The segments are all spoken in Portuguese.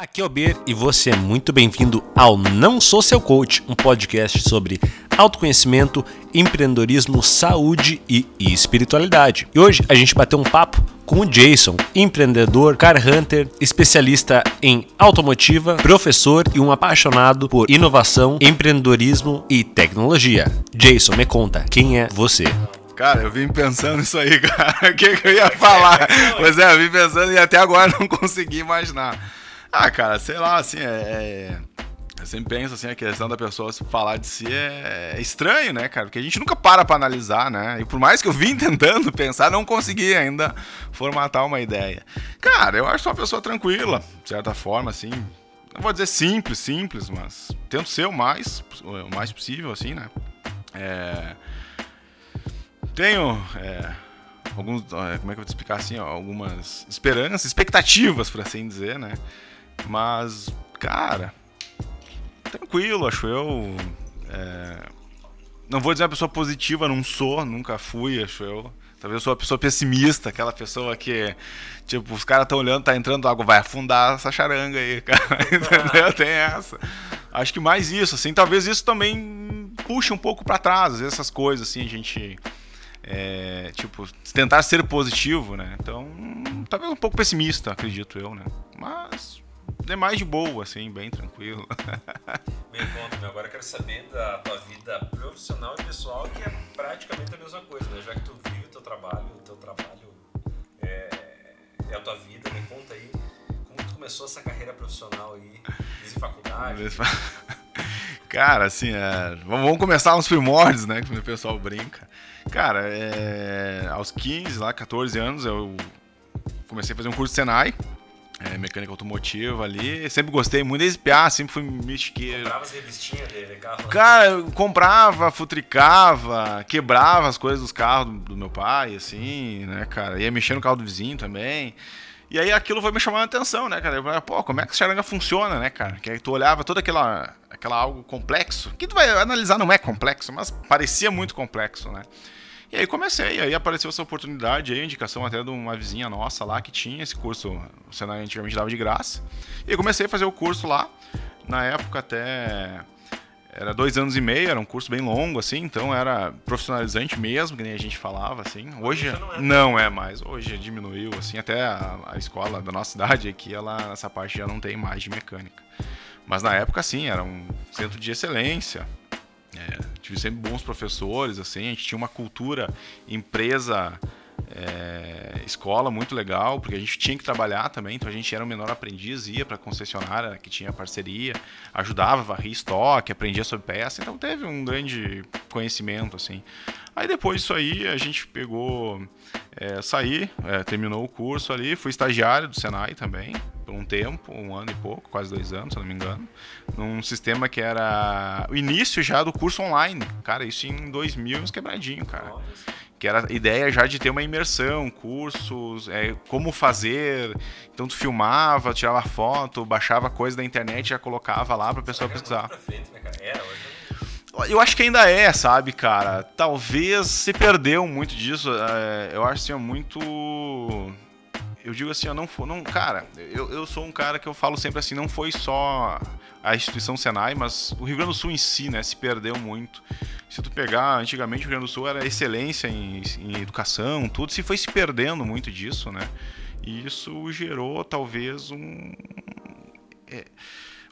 Aqui é o Ber e você é muito bem-vindo ao Não Sou Seu Coach, um podcast sobre autoconhecimento, empreendedorismo, saúde e espiritualidade. E hoje a gente bateu um papo com o Jason, empreendedor, car hunter, especialista em automotiva, professor e um apaixonado por inovação, empreendedorismo e tecnologia. Jason, me conta, quem é você? Cara, eu vim pensando nisso aí, cara. O que, que eu ia falar? Pois é, eu vim pensando e até agora não consegui imaginar. Ah, cara, sei lá, assim, é, é. Eu sempre penso assim, a questão da pessoa falar de si é, é estranho, né, cara? Porque a gente nunca para pra analisar, né? E por mais que eu vim tentando pensar, não consegui ainda formatar uma ideia. Cara, eu acho uma pessoa tranquila, de certa forma, assim. Não vou dizer simples, simples, mas tento ser o mais, o mais possível, assim, né? É... Tenho. É alguns, como é que eu vou te explicar assim, ó, algumas esperanças, expectativas, por assim dizer, né? Mas, cara, tranquilo, acho eu. É... Não vou dizer uma pessoa positiva, não sou, nunca fui, acho eu. Talvez eu sou uma pessoa pessimista, aquela pessoa que, tipo, os caras estão olhando, tá entrando água, vai afundar essa charanga aí, cara. Entendeu? Tem essa. Acho que mais isso, assim, talvez isso também puxe um pouco para trás, às vezes essas coisas, assim, a gente. É, tipo, tentar ser positivo, né? Então, talvez um pouco pessimista, acredito eu, né? Mas é mais de boa, assim, bem tranquilo. Bem, conta, agora eu quero saber da tua vida profissional e pessoal, que é praticamente a mesma coisa, né? Já que tu vive o teu trabalho, o teu trabalho é, é a tua vida, me conta aí como tu começou essa carreira profissional aí, desde faculdade. Cara, assim, é... vamos começar nos primórdios, né? Que o pessoal brinca. Cara, é... aos 15, lá, 14 anos, eu comecei a fazer um curso de Senai é, mecânica automotiva ali. Sempre gostei muito desde PA, sempre fui mexicano. Comprava as revistinhas de carro? Cara, eu comprava, futricava, quebrava as coisas dos carros do, do, meu pai, assim, né, cara? Ia mexer no carro do vizinho também. E aí aquilo foi me chamando a atenção, né, cara? Eu falei, pô, como é que essa charanga funciona, né, cara? Que aí tu olhava toda aquela, aquela algo complexo, que tu vai analisar não é complexo, mas parecia muito complexo, né? E aí comecei, aí apareceu essa oportunidade aí, indicação até de uma vizinha nossa lá que tinha esse curso, o Senai antigamente dava de graça. E comecei a fazer o curso lá, na época até era dois anos e meio, era um curso bem longo, assim, então era profissionalizante mesmo, que nem a gente falava, assim. Hoje não é, não é mais, hoje diminuiu, assim, até a, a, escola da nossa cidade aqui, ela, essa parte já não tem mais de mecânica. Mas na época, sim, era um centro de excelência, é, tive sempre bons professores, assim, a gente tinha uma cultura empresa é, escola muito legal, porque a gente tinha que trabalhar também, então a gente era o menor aprendiz, ia para a concessionária que tinha parceria, ajudava, varria estoque, aprendia sobre peça, então teve um grande conhecimento, assim. Aí depois disso aí, a gente pegou, é, saí, é, terminou o curso ali, fui estagiário do Senai também, por um tempo, um ano e pouco, quase dois anos, se não me engano, num sistema que era o início já do curso online, cara, isso em 2000, uns quebradinho, cara que era a ideia já de ter uma imersão, cursos, é, como fazer. Então tu filmava, tirava foto, baixava coisa da internet e já colocava lá pra pessoa pesquisar. Né, hoje... Eu acho que ainda é, sabe, cara? Talvez se perdeu muito disso. É, eu acho assim, é muito. Eu digo assim, eu não, não cara, eu, eu sou um cara que eu falo sempre assim, não foi só a instituição Senai, mas o Rio Grande do Sul em si, né, se perdeu muito. Se tu pegar, antigamente o Rio Grande do Sul era excelência em, em educação, tudo, se foi se perdendo muito disso, né? E isso gerou talvez um é,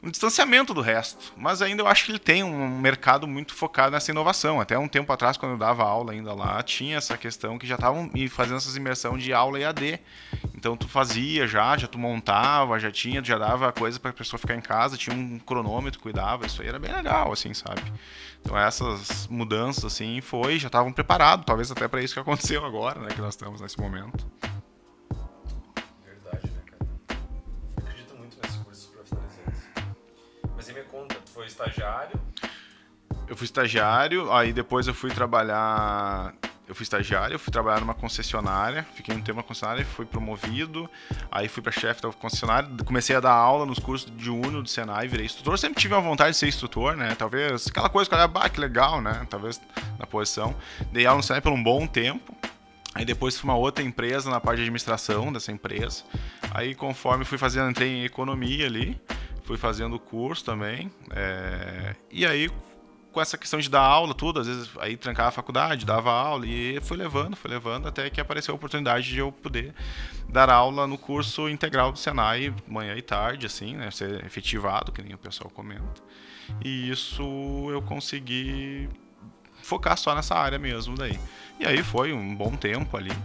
um distanciamento do resto. Mas ainda eu acho que ele tem um mercado muito focado nessa inovação. Até um tempo atrás, quando eu dava aula ainda lá, tinha essa questão que já estavam fazendo essas imersão de aula EAD. Então tu fazia já, já tu montava, já tinha, já dava coisa para a pessoa ficar em casa, tinha um cronômetro, cuidava, isso aí era bem legal, assim, sabe? Então essas mudanças assim foi, já estavam preparados, talvez até para isso que aconteceu agora, né, que nós estamos nesse momento. Estagiário? Eu fui estagiário, aí depois eu fui trabalhar eu fui estagiário, eu fui trabalhar numa concessionária, fiquei um tempo na concessionária, fui promovido, aí fui para chefe da concessionária, comecei a dar aula nos cursos de Uno do Senai, virei instrutor, sempre tive uma vontade de ser instrutor, né? Talvez aquela coisa que eu olhava, bah, que legal, né? Talvez na posição. Dei aula no Senai por um bom tempo. Aí depois fui uma outra empresa na parte de administração dessa empresa. Aí conforme fui fazendo, entrei em economia ali, fui fazendo o curso também. É... E aí com essa questão de dar aula, tudo, às vezes aí trancava a faculdade, dava aula e fui levando, fui levando até que apareceu a oportunidade de eu poder dar aula no curso integral do Senai, manhã e tarde, assim, né, ser efetivado, que nem o pessoal comenta. E isso eu consegui focar só nessa área mesmo daí. E aí foi um bom tempo ali,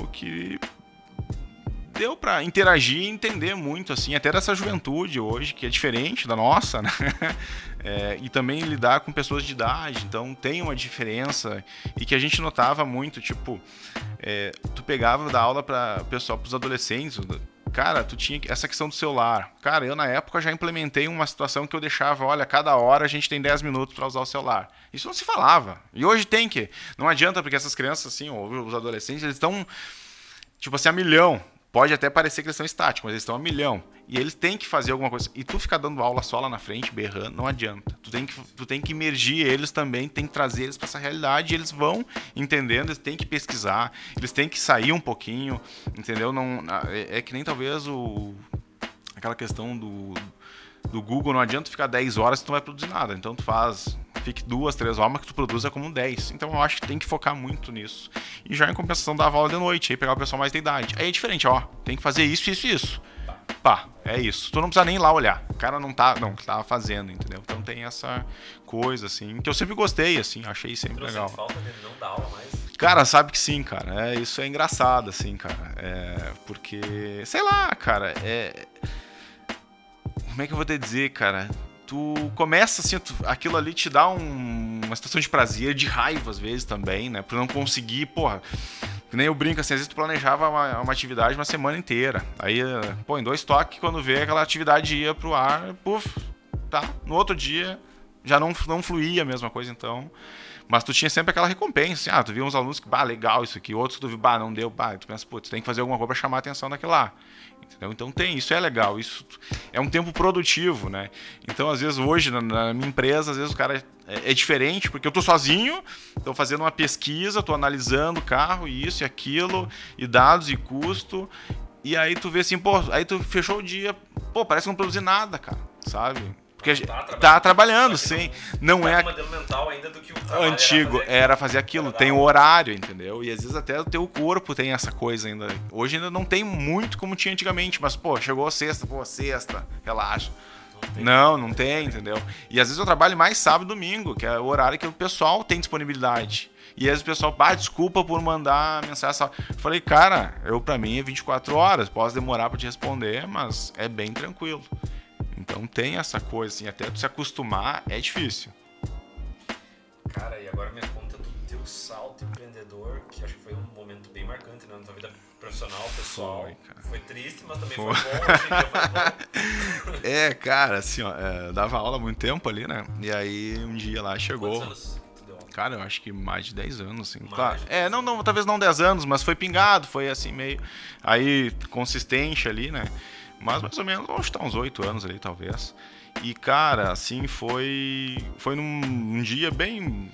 o que deu para interagir e entender muito, assim, até dessa juventude hoje, que é diferente da nossa, né? É, e também lidar com pessoas de idade, então tem uma diferença e que a gente notava muito, tipo, é, tu pegava da aula para pessoal, para os adolescentes, cara, tu tinha essa questão do celular. Cara, eu na época já implementei uma situação que eu deixava, olha, cada hora a gente tem 10 minutos para usar o celular. Isso não se falava. E hoje tem que. Não adianta porque essas crianças assim, ou os adolescentes, eles estão tipo assim a milhão Pode até parecer que eles estão estáticos, mas eles estão a milhão. E eles têm que fazer alguma coisa. E tu ficar dando aula só lá na frente, berrando, não adianta. Tu tem que, tu tem que imergir eles também, tem que trazer eles para essa realidade. Eles vão entendendo, eles têm que pesquisar, eles têm que sair um pouquinho, entendeu? Não, é, é que nem talvez o aquela questão do, do Google, não adianta ficar 10 horas se tu não vai produzir nada. Então tu faz fique duas, três horas, que tu produza como 10. Então eu acho que tem que focar muito nisso. E já em compensação dava aula de noite, aí pegar o pessoal mais da idade. Aí é diferente, ó, tem que fazer isso, isso e isso. Pá, é isso. Tu não precisa nem ir lá olhar. O cara não tá, não, tá fazendo, entendeu? Então tem essa coisa, assim, que eu sempre gostei, assim, achei sempre Trouxe legal. falta dele não dar aula mais? Cara, sabe que sim, cara. É, isso é engraçado, assim, cara. É, porque, sei lá, cara, é. Como é que eu vou te dizer, cara? tu começa assim, tu, aquilo ali te dá um, uma situação de prazer, de raiva às vezes também, né? Por não conseguir, porra. Que nem eu brinco assim, às vezes tu planejava uma, uma atividade uma semana inteira. Aí, pô, em dois toques, quando vê aquela atividade ia pro ar, puf, tá. No outro dia já não, não fluía a mesma coisa, então. Mas tu tinha sempre aquela recompensa, assim, ah, tu via uns alunos que, bah, legal isso aqui, outros que tu viu, bah, não deu, bah, tu pensa, pô, tu tem que fazer alguma coisa pra chamar a atenção daquilo lá. Entendeu? Então tem, isso é legal, isso é um tempo produtivo, né? Então, às vezes, hoje, na, na minha empresa, às vezes o cara é, é diferente, porque eu tô sozinho, tô fazendo uma pesquisa, tô analisando o carro, isso e aquilo, e dados e custo, e aí tu vê assim, pô, aí tu fechou o dia, pô, parece que não produzir nada, cara, sabe? Porque tá trabalhando, tá trabalhando sim. Não, não é. o antigo era fazer aquilo. Tem o horário, entendeu? E às vezes até o teu corpo tem essa coisa ainda. Hoje ainda não tem muito como tinha antigamente, mas, pô, chegou a sexta, pô, sexta, relaxa. Não, não tem, entendeu? E às vezes eu trabalho mais sábado e domingo, que é o horário que o pessoal tem disponibilidade. E às vezes o pessoal, ah, desculpa por mandar mensagem. Eu falei, cara, eu para mim é 24 horas, posso demorar para te responder, mas é bem tranquilo. Então tem essa coisa, assim, até tu se acostumar é difícil. Cara, e agora me conta do teu salto empreendedor, que acho que foi um momento bem marcante né, na tua vida profissional, pessoal. Foi, foi triste, mas também foi, foi bom, assim, foi bom. é, cara, assim, ó, é, dava aula há muito tempo ali, né? E aí um dia lá chegou. Quantos anos? Cara, eu acho que mais de 10 anos, assim. Claro. É, não, não, talvez não 10 anos, mas foi pingado, foi assim, meio. Aí, consistente ali, né? Mas mais ou menos, vamos estar uns oito anos ali, talvez. E, cara, assim, foi. Foi num, num dia bem.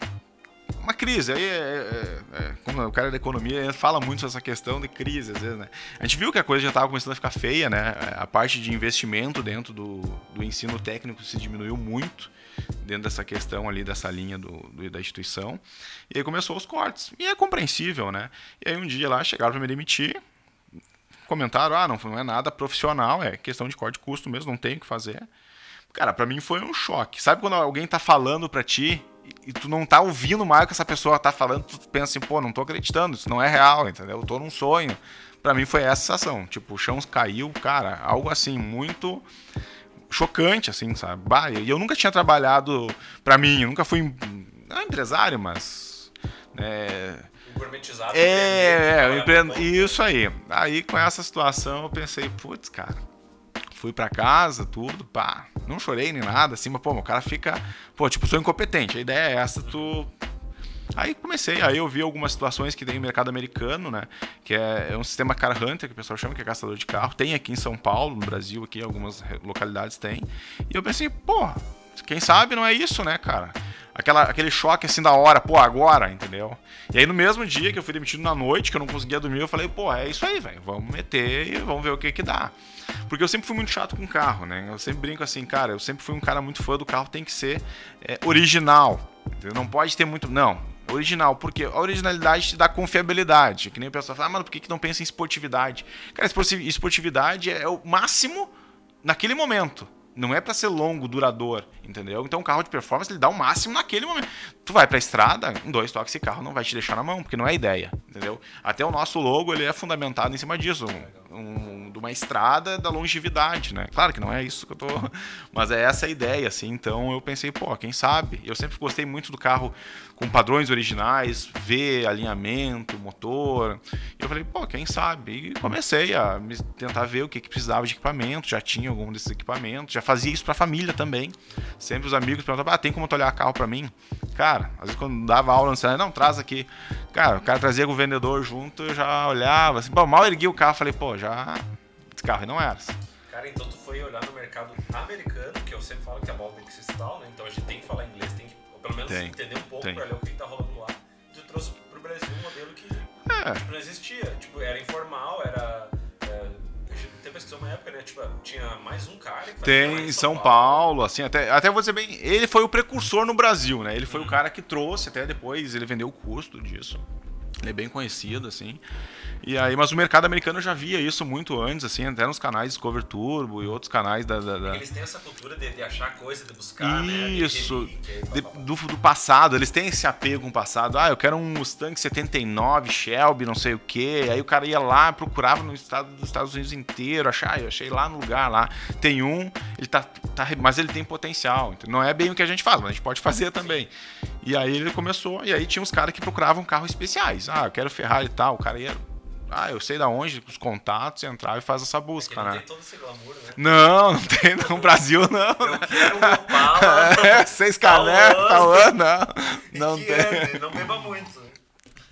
Uma crise. Aí, é, é, é, como o cara da economia fala muito sobre essa questão de crise, às vezes, né? A gente viu que a coisa já estava começando a ficar feia, né? A parte de investimento dentro do, do ensino técnico se diminuiu muito dentro dessa questão ali, dessa linha do, do, da instituição. E aí começou os cortes. E é compreensível, né? E aí um dia lá chegaram para me demitir, comentaram, ah, não, não é nada profissional, é questão de corte de custo mesmo, não tem o que fazer. Cara, para mim foi um choque. Sabe quando alguém tá falando para ti e tu não tá ouvindo mais o que essa pessoa tá falando, tu pensa assim, pô, não tô acreditando, isso não é real, entendeu? Eu tô num sonho. Para mim foi essa sensação, tipo, o chão caiu, cara, algo assim muito chocante assim, sabe? Bah, e eu nunca tinha trabalhado para mim, eu nunca fui não empresário, mas né, gourmetizado. É, é, empreendo, isso aí. Aí com essa situação eu pensei, putz, cara, fui para casa, tudo, pá, não chorei nem nada, assim, mas pô, o cara fica, pô, tipo, sou incompetente. A ideia é essa, tu Aí comecei, aí eu vi algumas situações que tem no mercado americano, né? Que é, é, um sistema car hunter, que o pessoal chama, que é caçador de carro. Tem aqui em São Paulo, no Brasil, aqui algumas localidades tem. E eu pensei, pô, quem sabe não é isso, né, cara? Aquela, aquele choque assim da hora, pô, agora, entendeu? E aí no mesmo dia que eu fui demitido na noite, que eu não conseguia dormir, eu falei, pô, é isso aí, velho, vamos meter e vamos ver o que que dá. Porque eu sempre fui muito chato com carro, né? Eu sempre brinco assim, cara, eu sempre fui um cara muito fã do carro, tem que ser é, original. Entendeu? Não pode ter muito. Não, original, porque a originalidade te dá confiabilidade. Que nem o pessoal fala, ah, mano, por que, que não pensa em esportividade? Cara, esportividade é o máximo naquele momento. Não é para ser longo, duradouro, entendeu? Então o carro de performance ele dá o máximo naquele momento. Tu vai pra estrada, em dois toques esse carro não vai te deixar na mão, porque não é ideia, entendeu? Até o nosso logo ele é fundamentado em cima disso. Um, um, de uma estrada da longevidade, né? Claro que não é isso que eu tô. Mas é essa a ideia, assim. Então eu pensei, pô, quem sabe? Eu sempre gostei muito do carro com padrões originais, ver alinhamento, motor. E eu falei, pô, quem sabe? E comecei a tentar ver o que, que precisava de equipamento, já tinha algum desses equipamentos, já fazia isso para a família também. Sempre os amigos perguntavam, ah, tem como olhar carro para mim? Cara, às vezes quando dava aula, não, não, traz aqui. Cara, o cara trazia o vendedor junto, eu já olhava, assim, bom, mal ergui o carro, falei, pô, já. Esse carro não era. Cara, então tu foi olhar no mercado americano, que eu sempre falo que a bola tem que tal, né? Então a gente tem que falar inglês, pelo menos tem, entender um pouco tem. pra ler o que tá rolando lá. Tu trouxe pro Brasil um modelo que é. não existia. Tipo, era informal, era. É, uma época, né? Tipo, tinha mais um cara que Tem em São, São Paulo. Paulo, assim, até, até vou dizer bem, ele foi o precursor no Brasil, né? Ele foi hum. o cara que trouxe, até depois ele vendeu o custo disso. Ele é bem conhecido, assim. E aí, mas o mercado americano já via isso muito antes, assim, até nos canais Discover Turbo e outros canais da. da, da... Eles têm essa cultura de, de, achar coisa, de buscar, né? Isso, né? do, do passado, eles têm esse apego com o passado. Ah, eu quero um Mustang 79, Shelby, não sei o quê. Aí o cara ia lá, procurava no estado dos Estados Unidos inteiro, achar, ah, eu achei lá no lugar lá. Tem um, ele tá, tá mas ele tem potencial. Não é bem o que a gente faz, mas a gente pode fazer também. E aí ele começou, e aí tinha uns caras que procuravam carros especiais. Ah, eu quero Ferrari e tal. O cara ia ah, eu sei da onde, os contatos, entrar e faz essa busca, é não né? Não tem todo esse glamour, né? Não, não tem no Brasil, não. Eu quero um Opala. é, seis canecos, tal ano, não. Não tem. Não beba muito. Né?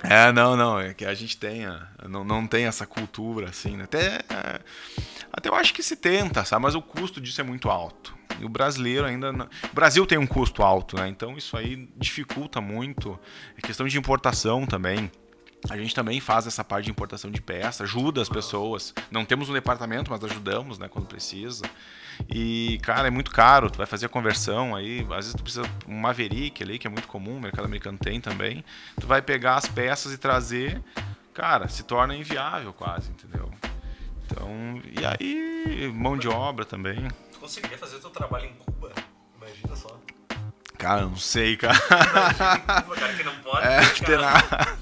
É, não, não, é que a gente tenha, não, não tem essa cultura, assim, né? Até, é, até eu acho que se tenta, sabe? Mas o custo disso é muito alto. E o brasileiro ainda. Não... O Brasil tem um custo alto, né? Então isso aí dificulta muito. É questão de importação também. A gente também faz essa parte de importação de peça, ajuda as pessoas. Não temos um departamento, mas ajudamos, né, quando precisa. E, cara, é muito caro, tu vai fazer a conversão aí, às vezes tu precisa um Maverick ali, que é muito comum, o mercado americano tem também. Tu vai pegar as peças e trazer, cara, se torna inviável quase, entendeu? Então, e aí, mão de obra também. Conseguiria fazer o teu trabalho em Cuba? Imagina só. Cara, não sei, cara. Imagina em Cuba, cara, que não pode. É, cara.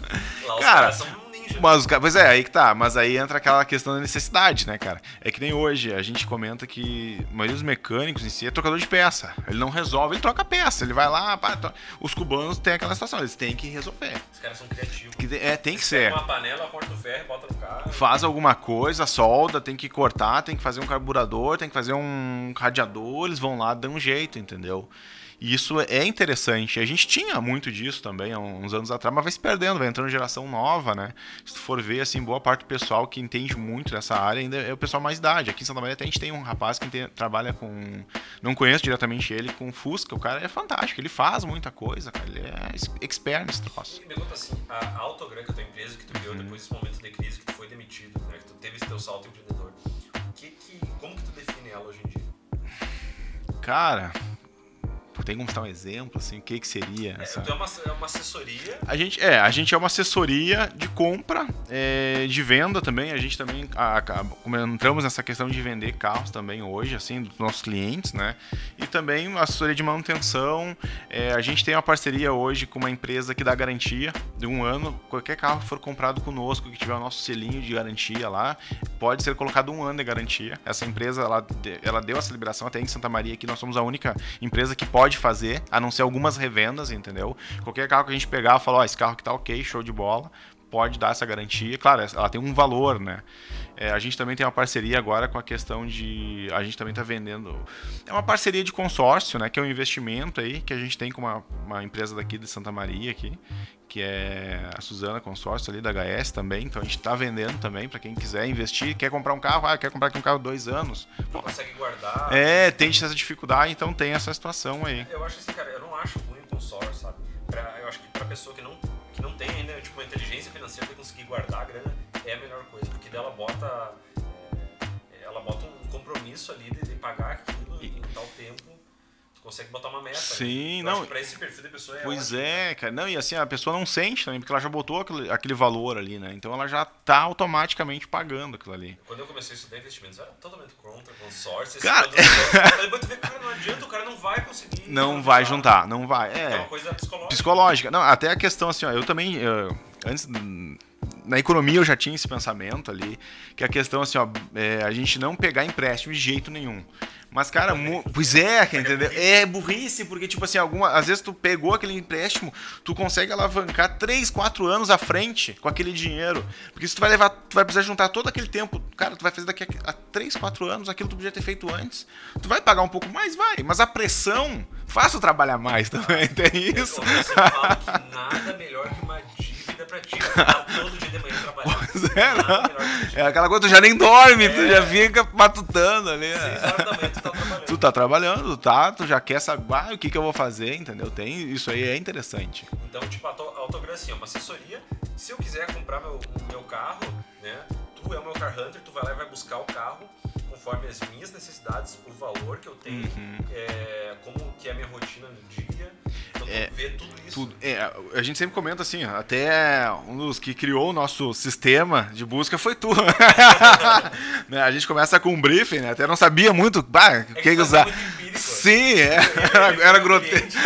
Lá os cara, caras são. Mas, pois é, aí que tá. Mas aí entra aquela questão da necessidade, né, cara? É que nem hoje, a gente comenta que a maioria dos mecânicos em si é trocador de peça. Ele não resolve, ele troca peça. Ele vai lá, pá, to... os cubanos têm aquela situação, eles têm que resolver. Os caras são criativos. Que, é, tem que ser. uma panela, corta o ferro, bota no carro. Faz alguma coisa, solda, tem que cortar, tem que fazer um carburador, tem que fazer um radiador, eles vão lá, dão um jeito, entendeu? E isso é interessante. A gente tinha muito disso também há uns anos atrás, mas vai se perdendo, vai entrando geração nova, né? Se tu for ver, assim, boa parte do pessoal que entende muito dessa área ainda é o pessoal mais idade. Aqui em Santa Maria até a gente tem um rapaz que tem, trabalha com. Não conheço diretamente ele, com Fusca. O cara é fantástico, ele faz muita coisa, cara. Ele é expert nesse troço. Me conta assim, a Autogram, que é a tua empresa que tu criou uhum. depois desse momento de crise que tu foi demitido, né? Que tu teve esse teu salto empreendedor. Que, que, como que tu define ela hoje em dia? Cara, tem como dar um exemplo, assim, o que, que seria? É, essa... Então é uma, é uma assessoria? A gente, é, a gente é uma assessoria de compra, é, de venda também. A gente também a, a, entramos nessa questão de vender carros também hoje, assim, dos nossos clientes, né? E também assessoria de manutenção. É, a gente tem uma parceria hoje com uma empresa que dá garantia de um ano. Qualquer carro que for comprado conosco, que tiver o nosso selinho de garantia lá, pode ser colocado um ano de garantia. Essa empresa, ela, ela deu essa liberação até em Santa Maria, que nós somos a única empresa que pode fazer, a não ser algumas revendas, entendeu? Qualquer carro que a gente pegar, falar, ó, esse carro aqui tá ok, show de bola, pode dar essa garantia. Claro, ela tem um valor, né? É, a gente também tem uma parceria agora com a questão de. A gente também está vendendo. É uma parceria de consórcio, né? Que é um investimento aí que a gente tem com uma, uma empresa daqui de Santa Maria aqui, que é a Suzana Consórcio ali da HS também. Então a gente está vendendo também para quem quiser investir, quer comprar um carro, ah, quer comprar aqui um carro dois anos. Não consegue guardar. É, tem essa dificuldade, então tem essa situação aí. Eu acho assim, cara, eu não acho ruim o consórcio eu acho que pra pessoa que não, que não tem ainda tipo, uma inteligência financeira de conseguir guardar a grana, é a melhor coisa. Porque dela bota. É, ela bota um compromisso ali de, de pagar aquilo em tal tempo consegue botar uma meta. Né? Sim, né? não. Para esse perfil de pessoa é Pois ótimo, é, né? cara. Não, e assim, a pessoa não sente também, porque ela já botou aquele, aquele valor ali, né? Então ela já tá automaticamente pagando aquilo ali. Quando eu comecei a estudar investimentos, eu era totalmente contra consórcio. Cara, depois tu vê, cara, não adianta, o cara não vai conseguir. Não vai juntar, não vai. É, é uma coisa psicológica. Psicológica. Não, até a questão assim, ó, eu também. Eu, antes na economia eu já tinha esse pensamento ali, que a questão assim, ó, é, a gente não pegar empréstimo de jeito nenhum. Mas, cara, pois é, entendeu? É burrice, porque, tipo assim, alguma... às vezes tu pegou aquele empréstimo, tu consegue alavancar 3, 4 anos à frente com aquele dinheiro. Porque se tu vai levar, tu vai precisar juntar todo aquele tempo, cara, tu vai fazer daqui a 3, 4 anos aquilo que tu podia ter feito antes. Tu vai pagar um pouco mais, vai, mas a pressão faz tu trabalhar mais também, tem isso. Eu, eu falo que nada melhor que uma pra ti, tá todo dia de manhã trabalhando. Pois é, não. É aquela coisa, tu já nem dorme, é. tu já fica matutando ali. Seis horas da manhã tu tá trabalhando. Tu tá trabalhando, tá? Tu já quer saber ah, o que, que eu vou fazer, entendeu? Tem, isso aí é interessante. Então, tipo, a autografia, uma assessoria. Se eu quiser comprar meu, meu carro, né? Tu é o meu car hunter, tu vai lá e vai buscar o carro conforme as minhas necessidades, o valor que eu tenho, uhum. é, como que é a minha rotina no dia. Então, é, ver tudo isso. Tudo. É, a gente sempre comenta assim, até um dos que criou o nosso sistema de busca foi tu. né, a gente começa com um briefing, né? Até não sabia muito bah, é que, que usar. Sim, é, era, era grotesco.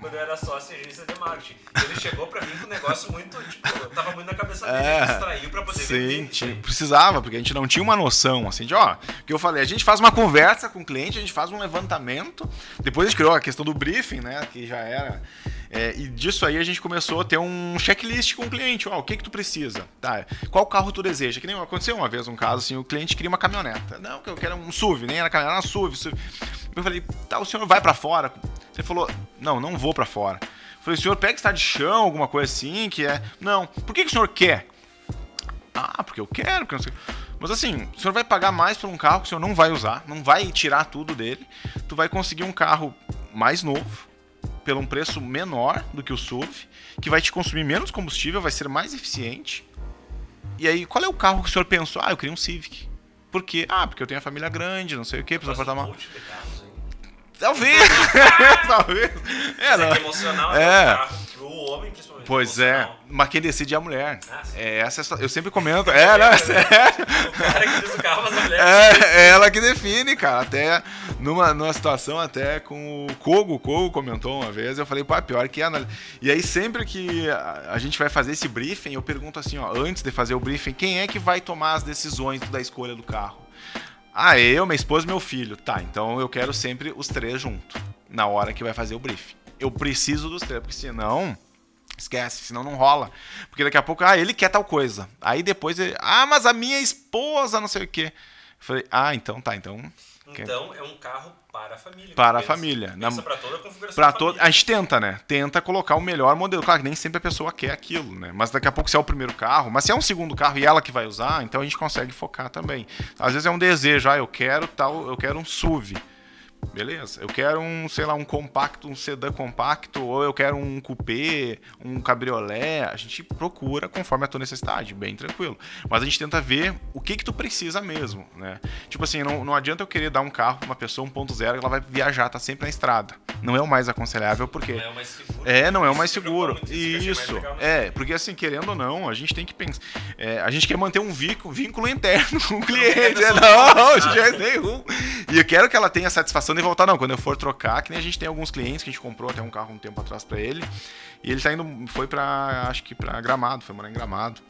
quando eu era sócio em agência de marketing. Ele chegou pra mim com um negócio muito, tipo, tava muito na cabeça dele, é, distraiu pra poder sim, Tinha, precisava, porque a gente não tinha uma noção, assim, de, ó, que eu falei, a gente faz uma conversa com o cliente, a gente faz um levantamento, depois a gente criou a questão do briefing, né, que já era... É, e disso aí a gente começou a ter um checklist com o cliente. Ó, o que que tu precisa? Tá, qual carro tu deseja? Que nem aconteceu uma vez um caso assim, o cliente queria uma caminhoneta. Não, que eu quero um SUV, nem era caminhonete, era SUV, SUV. Eu falei, tá, o senhor vai para fora? Ele falou, não, não vou para fora. Falei, o senhor pega estar de chão, alguma coisa assim, que é. Não, por que, que o senhor quer? Ah, porque eu quero, porque não sei. Mas assim, o senhor vai pagar mais por um carro que o senhor não vai usar, não vai tirar tudo dele. Tu vai conseguir um carro mais novo, pelo um preço menor do que o SUV, que vai te consumir menos combustível, vai ser mais eficiente. E aí, qual é o carro que o senhor pensou? Ah, eu queria um Civic. Por quê? Ah, porque eu tenho a família grande, não sei o quê, precisa apartar mal. Talvez! Talvez! É, não. É emocional é. é. pro homem, principalmente. Pois é, mas quem decide é a mulher. Ah, é, essa é eu sempre comento. É, né? Sério. O cara que diz o carro, mas a mulher. É, é ela que define, cara. Até numa, numa situação, até com o Kogo, o Kogo comentou uma vez, eu falei, pá, pior que é. E aí, sempre que a, a gente vai fazer esse briefing, eu pergunto assim, ó, antes de fazer o briefing, quem é que vai tomar as decisões da escolha do carro? Ah, eu, minha esposa e meu filho. Tá, então eu quero sempre os três juntos, na hora que vai fazer o briefing. Eu preciso dos três, porque senão. Esquece, senão não rola. Porque daqui a pouco, ah, ele quer tal coisa. Aí depois ele, ah, mas a minha esposa, não sei o quê. Eu falei, ah, então tá, então. Então é um carro para a família. Para a família. Para toda a configuração. Pra to... A gente tenta, né? Tenta colocar o melhor modelo. Claro que nem sempre a pessoa quer aquilo, né? Mas daqui a pouco se é o primeiro carro, mas se é um segundo carro e ela que vai usar, então a gente consegue focar também. Às vezes é um desejo, ah, eu quero tal, eu quero um SUV. Beleza. Eu quero um, sei lá, um compacto, um sedã compacto, ou eu quero um coupé, um cabriolé. A gente procura conforme a tua necessidade, bem tranquilo. Mas a gente tenta ver o que que tu precisa mesmo, né? Tipo assim, não, não adianta eu querer dar um carro pra uma pessoa 1.0 que ela vai viajar, tá sempre na estrada. Não é o mais aconselhável, porque... Não é o mais seguro. É, não é o mais seguro. Isso. É, porque assim, querendo ou não, a gente tem que pensar... É, a gente quer manter um vínculo, vínculo interno com o cliente. Não, não, de jeito nenhum. E eu quero que ela tenha satisfação pensando em voltar, não. Quando eu for trocar, que nem a gente tem alguns clientes que a gente comprou até um carro um tempo atrás para ele. E ele tá indo, foi para acho que para Gramado, foi morar em Gramado.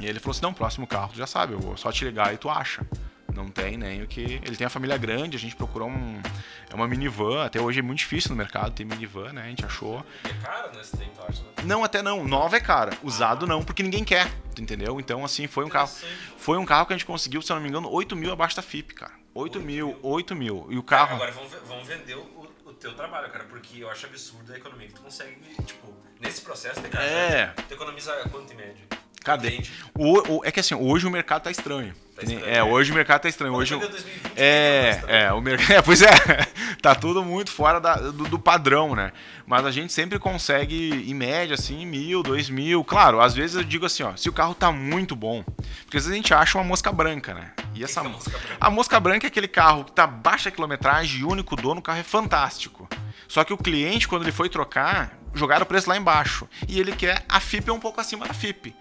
E ele falou assim: não, próximo carro, tu já sabe, eu vou só te ligar e tu acha. Não tem nem o que. Ele tem a família grande, a gente procurou um. É uma minivan, até hoje é muito difícil no mercado ter minivan, né? A gente achou. É caro, né? Você tem, tu acha, né? Não, até não. Nova é cara. Usado não, porque ninguém quer, entendeu? Então, assim, foi um carro. Foi um carro que a gente conseguiu, se eu não me engano, 8 mil abaixo da FIP, cara. 8, 8 mil, mil, 8 mil. E o carro. agora vamos, vamos vender o, o, teu trabalho, cara, porque eu acho absurdo a economia que tu consegue, tipo, nesse processo de cara, é. tu economiza quanto em média? Cadê? O, o, é que assim, hoje o mercado tá estranho. Tá estranho é, é, hoje o mercado tá estranho. Hoje, 2020, é, é, o mercado. É, pois é. tá tudo muito fora da, do, do, padrão, né? Mas a gente sempre consegue, em média, assim, mil, dois mil. Claro, às vezes eu digo assim, ó, se o carro tá muito bom, porque às vezes a gente acha uma mosca branca, né? E essa que que é a, mosca branca? a mosca branca é aquele carro que tá baixa quilometragem, único dono, o carro é fantástico. Só que o cliente, quando ele foi trocar, jogaram o preço lá embaixo. E ele quer a FIP um pouco acima da FIP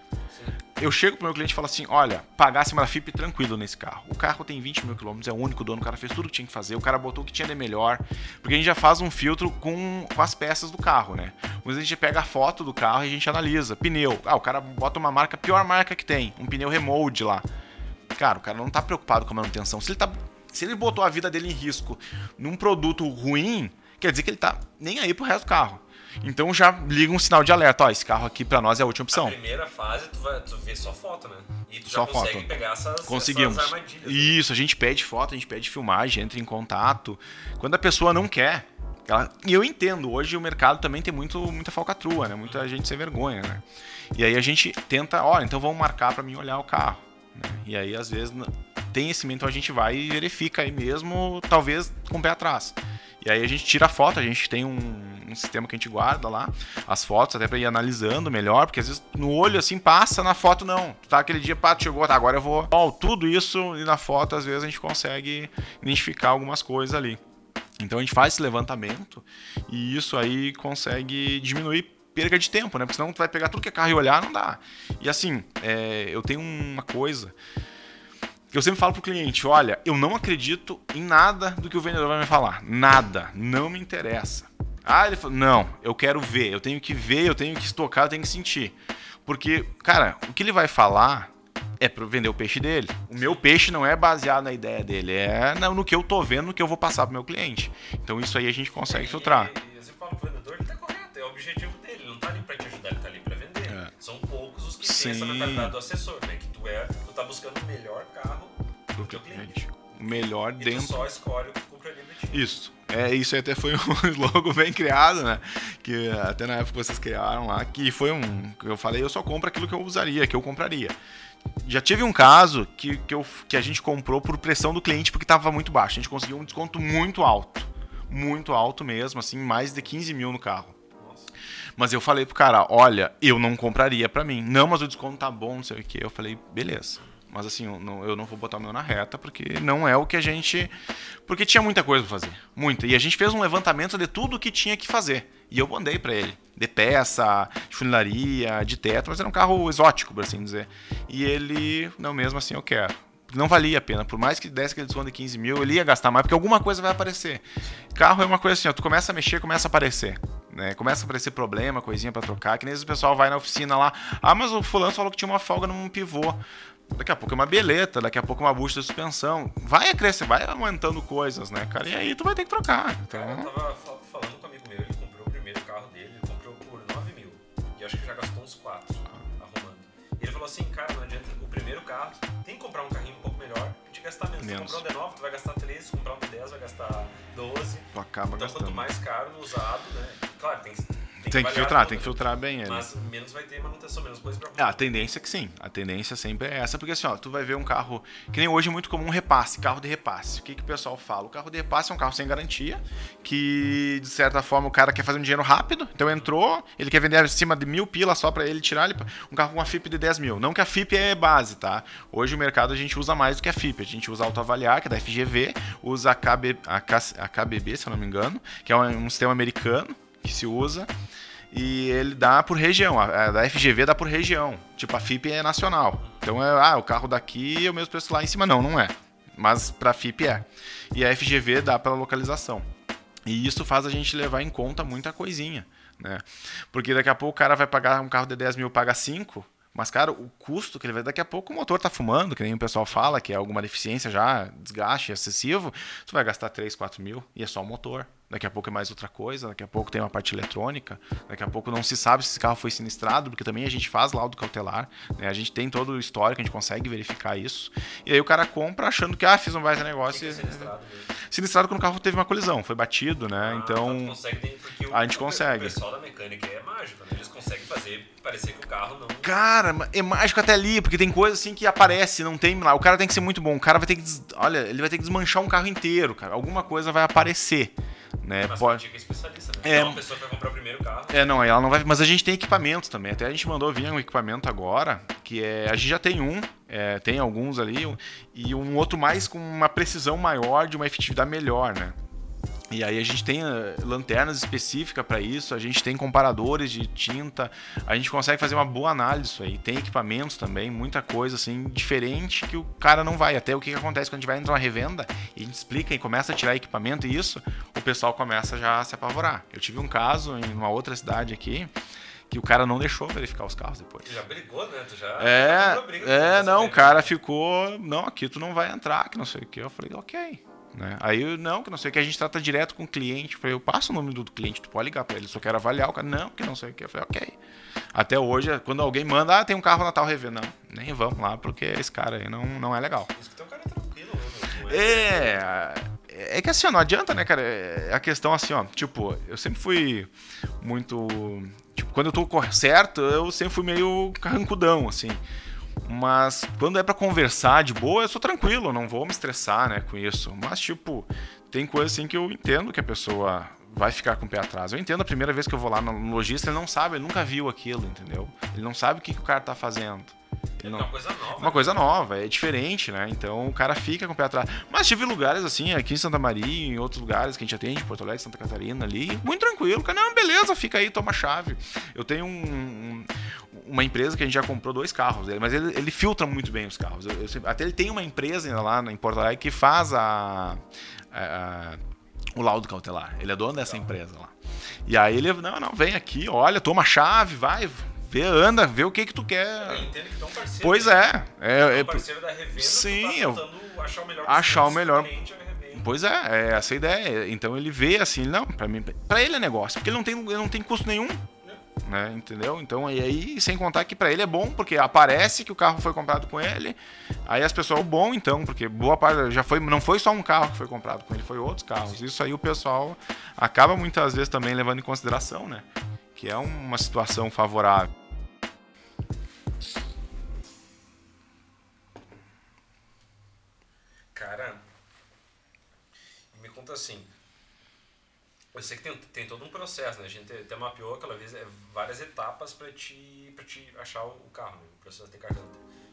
eu chego pro meu cliente e falo assim: olha, pagar acima da FIP tranquilo nesse carro. O carro tem 20 mil quilômetros, é o único dono, o cara fez tudo que tinha que fazer, o cara botou o que tinha de melhor. Porque a gente já faz um filtro com, com as peças do carro, né? Mas a gente pega a foto do carro e a gente analisa. Pneu. Ah, o cara bota uma marca, pior marca que tem, um pneu remold lá. Cara, o cara não tá preocupado com a manutenção. Se ele, tá, se ele botou a vida dele em risco num produto ruim, quer dizer que ele tá nem aí pro resto do carro. Então já liga um sinal de alerta, ó, esse carro aqui para nós é a última opção. Na primeira fase tu, vai, tu vê só foto, né? E tu só já consegue foto. pegar essas, Conseguimos. essas armadilhas. Né? Isso, a gente pede foto, a gente pede filmagem, entra em contato. Quando a pessoa não quer, ela... e eu entendo, hoje o mercado também tem muito, muita falcatrua, né? Muita gente sem vergonha, né? E aí a gente tenta, ó, então vamos marcar para mim olhar o carro. Né? E aí às vezes tem esse então a gente vai e verifica aí mesmo, talvez com o pé atrás. E aí a gente tira a foto, a gente tem um, um sistema que a gente guarda lá, as fotos, até para ir analisando melhor, porque às vezes no olho assim passa, na foto não. Tá aquele dia, pá, chegou, tá, agora eu vou. Ó, tudo isso e na foto às vezes a gente consegue identificar algumas coisas ali. Então a gente faz esse levantamento e isso aí consegue diminuir perda de tempo, né? Porque senão tu vai pegar tudo que é carro e olhar, não dá. E assim, é, eu tenho uma coisa eu sempre falo pro cliente, olha, eu não acredito em nada do que o vendedor vai me falar. Nada. Não me interessa. Ah, ele falou, não, eu quero ver, eu tenho que ver, eu tenho que estocar, eu tenho que sentir. Porque, cara, o que ele vai falar é para vender o peixe dele. O meu peixe não é baseado na ideia dele, é no que eu tô vendo, no que eu vou passar pro meu cliente. Então isso aí a gente consegue filtrar. E, e, você fala pro vendedor, ele tá correto, é o objetivo dele, ele não tá ali para te ajudar, ele tá ali para vender. É. São poucos os que Sim. têm essa mentalidade do assessor, né? Que tu é, tu tá buscando o melhor carro pro teu cliente. O melhor e dentro. Só escolhe o que compraria de ti. Isso. É, isso até foi um slogan bem criado, né? Que até na época vocês criaram lá, que foi um. Que eu falei, eu só compro aquilo que eu usaria, que eu compraria. Já tive um caso que, que, eu, que a gente comprou por pressão do cliente porque estava muito baixo. A gente conseguiu um desconto muito alto. Muito alto mesmo, assim, mais de 15 mil no carro. Mas eu falei pro cara, olha, eu não compraria para mim. Não, mas o desconto tá bom, não sei o que. Eu falei, beleza. Mas assim, eu não, eu não vou botar o meu na reta, porque não é o que a gente. Porque tinha muita coisa pra fazer. Muita. E a gente fez um levantamento de tudo o que tinha que fazer. E eu mandei para ele. De peça, de funilaria, de teto, mas era um carro exótico, por assim dizer. E ele, não, mesmo assim eu quero não valia a pena. Por mais que desse aquele desconto de 15 mil, ele ia gastar mais, porque alguma coisa vai aparecer. Carro é uma coisa assim, ó, tu começa a mexer, começa a aparecer. Né? Começa a aparecer problema, coisinha para trocar, que nem o pessoal vai na oficina lá. Ah, mas o fulano falou que tinha uma folga num pivô. Daqui a pouco é uma beleta, daqui a pouco é uma bucha de suspensão. Vai crescer, vai aumentando coisas, né, cara? E aí tu vai ter que trocar. Então... Cara, eu tava falando com um amigo meu, ele comprou o primeiro carro dele, ele comprou por 9 mil. E acho que já gastou uns 4 arrumando. E ele falou assim, cara, não adianta, o primeiro carro, tem que comprar um carrinho um pouco melhor, de gastar menos. menos. Se comprar um D9, tu vai gastar 13, se comprar um D10, vai gastar 12. Tu acaba então, gastando. quanto mais caro no usado, né? Claro, tem que tem que filtrar, tem que filtrar bem ele. Mas menos vai ter manutenção, menos coisa pra arrumar. a tendência é que sim. A tendência sempre é essa, porque assim, ó, tu vai ver um carro. Que nem hoje é muito comum repasse, carro de repasse. O que, que o pessoal fala? O carro de repasse é um carro sem garantia, que de certa forma o cara quer fazer um dinheiro rápido, então entrou, ele quer vender acima de mil pila só para ele tirar ele, um carro com uma FIP de 10 mil. Não que a FIP é base, tá? Hoje o mercado a gente usa mais do que a FIP. A gente usa autoavaliar, que é da FGV, usa a, KB, a, KBB, se eu não me engano, que é um, um sistema americano que se usa e ele dá por região. A, da FGV dá por região. Tipo, a FIP é nacional. Então é, ah, o carro daqui é o mesmo preço lá em cima. Não, não é. Mas para FIP é. E a FGV dá pela localização. E isso faz a gente levar em conta muita coisinha. Né? Porque daqui a pouco o cara vai pagar um carro de 10 mil, paga 5. Mas, cara, o custo que ele vai. Daqui a pouco o motor tá fumando, que nem o pessoal fala, que é alguma deficiência já, desgaste excessivo. Tu vai gastar 3, 4 mil e é só o motor daqui a pouco é mais outra coisa, daqui a pouco tem uma parte eletrônica, daqui a pouco não se sabe se esse carro foi sinistrado, porque também a gente faz laudo cautelar, né? a gente tem todo o histórico, a gente consegue verificar isso. E aí o cara compra achando que, ah, fiz um baita negócio. Que que é sinistrado, sinistrado quando o carro teve uma colisão, foi batido, né? Ah, então. Consegue, a gente consegue. O pessoal da mecânica é mágico, né? Eles conseguem fazer parecer que o carro não. Cara, é mágico até ali, porque tem coisa assim que aparece, não tem lá. O cara tem que ser muito bom. O cara vai ter que. Des... Olha, ele vai ter que desmanchar um carro inteiro, cara. Alguma coisa vai aparecer. né? Mas Pode... é especialista, né? É. Então, uma pessoa que vai comprar o primeiro carro. É, não, ela não vai. Mas a gente tem equipamento também. Até a gente mandou vir um equipamento agora, que é. A gente já tem um, é, tem alguns ali, e um outro mais com uma precisão maior, de uma efetividade melhor, né? E aí a gente tem eh, lanternas específicas para isso, a gente tem comparadores de tinta, a gente consegue fazer uma boa análise disso aí. Tem equipamentos também, muita coisa assim diferente que o cara não vai. Até o que, que acontece quando a gente vai entrar numa revenda e a gente explica e começa a tirar equipamento e isso, o pessoal começa já a se apavorar. Eu tive um caso em uma outra cidade aqui que o cara não deixou verificar os carros depois. Já brigou, né? Tu já. É, já briga é, não, o cara ficou, não, aqui tu não vai entrar, que não sei o que. Eu falei, ok. Né? Aí, eu, não, que não sei o que, a gente trata direto com o cliente. Eu falei, eu passo o nome do cliente, tu pode ligar pra ele, só quero avaliar o cara. Não, que não sei o que. Eu falei, ok. Até hoje, quando alguém manda, ah, tem um carro Natal rever. Não, nem vamos lá, porque esse cara aí não, não é legal. Isso que teu cara é tranquilo, né? é- É. É que assim, ó, não adianta, né, cara? É a questão assim, ó. Tipo, eu sempre fui muito. Tipo, quando eu tô certo, eu sempre fui meio carrancudão, assim. Mas quando é pra conversar de boa, eu sou tranquilo, não vou me estressar, né, com isso. Mas, tipo, tem coisa assim que eu entendo que a pessoa vai ficar com o pé atrás. Eu entendo a primeira vez que eu vou lá no lojista, ele não sabe, ele nunca viu aquilo, entendeu? Ele não sabe o que, que o cara tá fazendo. É uma coisa nova. uma coisa nova, é diferente, né? Então o cara fica com o pé atrás. Mas tive lugares assim, aqui em Santa Maria, em outros lugares que a gente atende, Porto Alegre, Santa Catarina ali, muito tranquilo. Cara, não, beleza, fica aí, toma a chave. Eu tenho um- um- uma empresa que a gente já comprou dois carros dele, mas ele, ele filtra muito bem os carros. Eu- eu até ele tem uma empresa lá em Porto Alegre que faz a- a- o laudo cautelar. Ele é dono dessa empresa lá. E aí ele, não, não, vem aqui, olha, toma a chave, vai, vê, anda, vê o que que tu quer. Eu entendo que tu é um parceiro. Pois é. é, é um parceiro da revenda, Sim, tu tá eu- achar o melhor achar o melhor-. Pois é, é essa a ideia. Então ele vê assim, não, para mim, para ele é negócio, porque ele não tem, ele não tem custo nenhum, né? Entendeu? Então e aí, sem contar que para ele é bom, porque aparece que o carro foi comprado com ele. Aí as pessoas, bom então, porque boa parte já foi, não foi só um carro que foi comprado com ele, foi outros carros. Isso aí o pessoal acaba muitas vezes também levando em consideração, né? Que é uma situação favorável. Assim. Eu sei que tem, tem todo um processo, né? A gente até mapeou aquela vez é, várias etapas pra te, pra te achar o carro, né? o processo de cartão.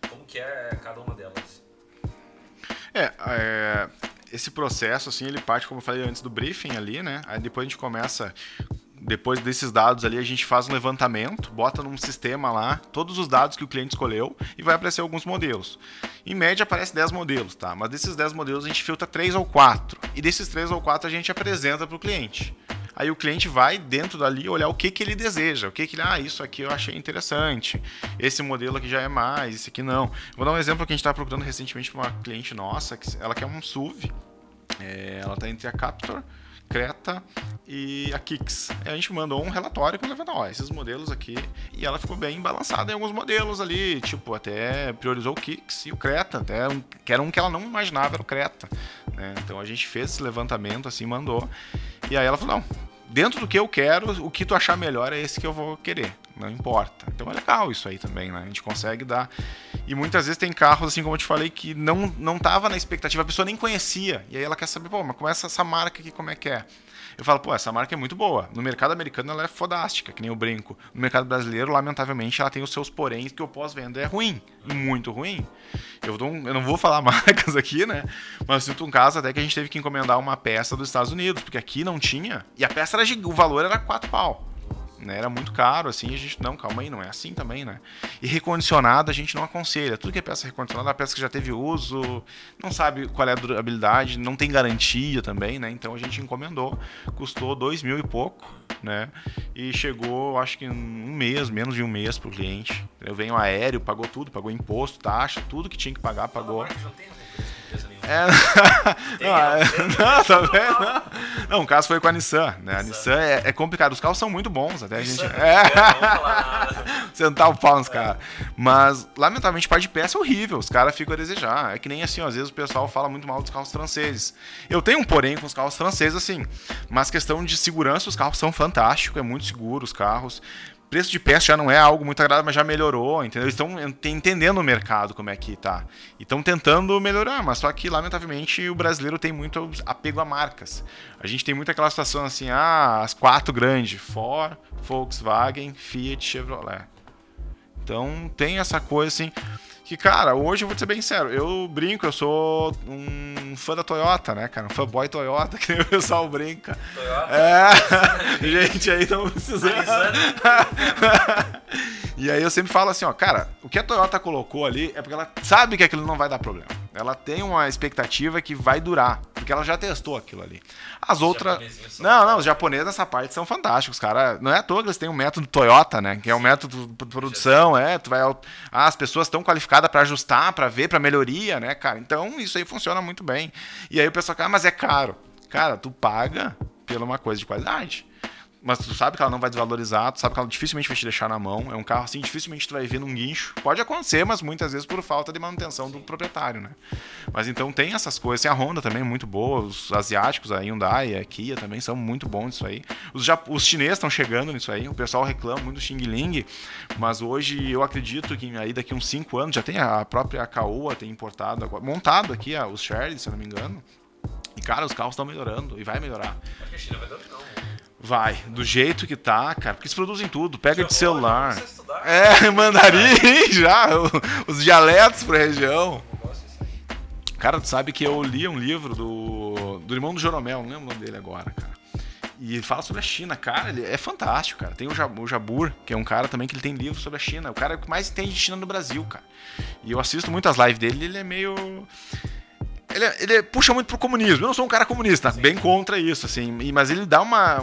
Como que é cada uma delas? É, é, esse processo, assim, ele parte, como eu falei antes, do briefing ali, né? Aí depois a gente começa, depois desses dados ali, a gente faz um levantamento, bota num sistema lá todos os dados que o cliente escolheu e vai aparecer alguns modelos. Em média aparece 10 modelos, tá? Mas desses 10 modelos a gente filtra 3 ou 4. E desses 3 ou 4 a gente apresenta para o cliente. Aí o cliente vai dentro dali olhar o que, que ele deseja, o que, que ele, ah, isso aqui eu achei interessante, esse modelo aqui já é mais, esse aqui não. Vou dar um exemplo que a gente estava procurando recentemente para uma cliente nossa, que ela quer um SUV, é, ela está entre a Captor, Creta e a. Aí a gente mandou um relatório com ó, esses modelos aqui, e ela ficou bem balançada em alguns modelos ali, tipo, até priorizou o Kicks e o Creta, até um, que era um que ela não imaginava, era o Creta. né? Então a gente fez esse levantamento assim, mandou, e aí ela falou, não, dentro do que eu quero, o que tu achar melhor é esse que eu vou querer. Não importa. Então é legal isso aí também, né? A gente consegue dar. E muitas vezes tem carros, assim como eu te falei, que não, não tava na expectativa, a pessoa nem conhecia. E aí ela quer saber, pô, mas como é essa, marca aqui, como é que é? Eu falo, pô, essa marca é muito boa. No mercado americano ela é fodástica, que nem eu brinco. No mercado brasileiro, lamentavelmente, ela tem os seus poréns que o pós-venda é ruim. Muito ruim. Eu, um- eu não vou falar marcas aqui, né? Mas eu sinto um caso até que a gente teve que encomendar uma peça dos Estados Unidos, porque aqui não tinha. E a peça era o valor era 4 pau. Né? Era muito caro, assim, a gente, não, calma aí, não é assim também, né? E recondicionado a gente não aconselha. Tudo que é peça recondicionada, é peça que já teve uso, não sabe qual é a durabilidade, não tem garantia também, né? Então a gente encomendou, custou dois mil e pouco, né? E chegou, acho que um mês, menos de um mês pro cliente. Eu venho aéreo, pagou tudo, pagou imposto, taxa, tudo que tinha que pagar, pagou. É, não, não, tá vendo? Não. O caso foi com a Nissan, né? A Nissan é, é complicado. Os carros são muito bons, até a gente. É, sentar o pau nos caras. Mas, lamentavelmente, parte de peça é horrível. Os caras ficam a desejar. É que nem assim, ó, às vezes o pessoal fala muito mal dos carros franceses. Eu tenho um porém com os carros franceses, assim. Mas questão de segurança, os carros são fantásticos, é muito seguro os carros. Preço de peça já não é algo muito agradável, mas já melhorou, entendeu? Eles estão entendendo o mercado como é que tá. E estão tentando melhorar, mas só que, lamentavelmente, o brasileiro tem muito apego a marcas. A gente tem muito aquela situação assim, ah, as quatro grandes, Ford, Volkswagen, Fiat, Chevrolet. Então tem essa coisa assim que, cara, hoje eu vou te ser bem sincero, eu brinco, eu sou um fã da Toyota, né, cara? Um fanboy Toyota, que nem o pessoal brinca. Toyota? É, gente aí estão precisando. e aí eu sempre falo assim, ó, cara, o que a Toyota colocou ali é porque ela sabe que aquilo não vai dar problema. Ela tem uma expectativa que vai durar, porque ela já testou aquilo ali. As outras. Não, não, os japoneses nessa parte são fantásticos, cara. Não é à toa que eles têm um método Toyota, né? Que é um método de produção, é. Tu vai. Ah, as pessoas estão qualificadas para ajustar, para ver, para melhoria, né, cara? Então isso aí funciona muito bem. E aí o pessoal, ah, mas é caro. Cara, tu paga pela uma coisa de qualidade mas tu sabe que ela não vai desvalorizar, tu sabe que ela dificilmente vai te deixar na mão. É um carro assim, dificilmente tu vai ver num guincho. Pode acontecer, mas muitas vezes por falta de manutenção do proprietário, né? Mas então tem essas coisas. Tem a Honda também, muito boa. Os asiáticos, a Hyundai, a Kia também são muito bons nisso aí. Os, os chineses estão chegando nisso aí. O pessoal reclama muito do Xing Ling, mas hoje eu acredito que aí daqui uns 5 anos já tem a própria Caoa tem importado, montado aqui os Sherry, se eu não me engano. E cara, os carros estão melhorando e vai melhorar. Acho que a China vai dominar o mundo. Vai, do jeito que tá, cara, porque eles produzem tudo, pega de celular. É, mandarim já, os dialetos pra região. Cara, tu sabe que eu li um livro do, do irmão do Joromel, não lembro o nome dele agora, cara. E ele fala sobre a China, cara, ele é fantástico, cara. Tem o Jabur, que é um cara também que ele tem livro sobre a China. O cara que mais entende de China no Brasil, cara. E eu assisto muitas lives dele, ele é meio ele, ele, puxa muito pro comunismo. Eu não sou um cara comunista, Sim. bem contra isso, assim. Mas ele dá uma,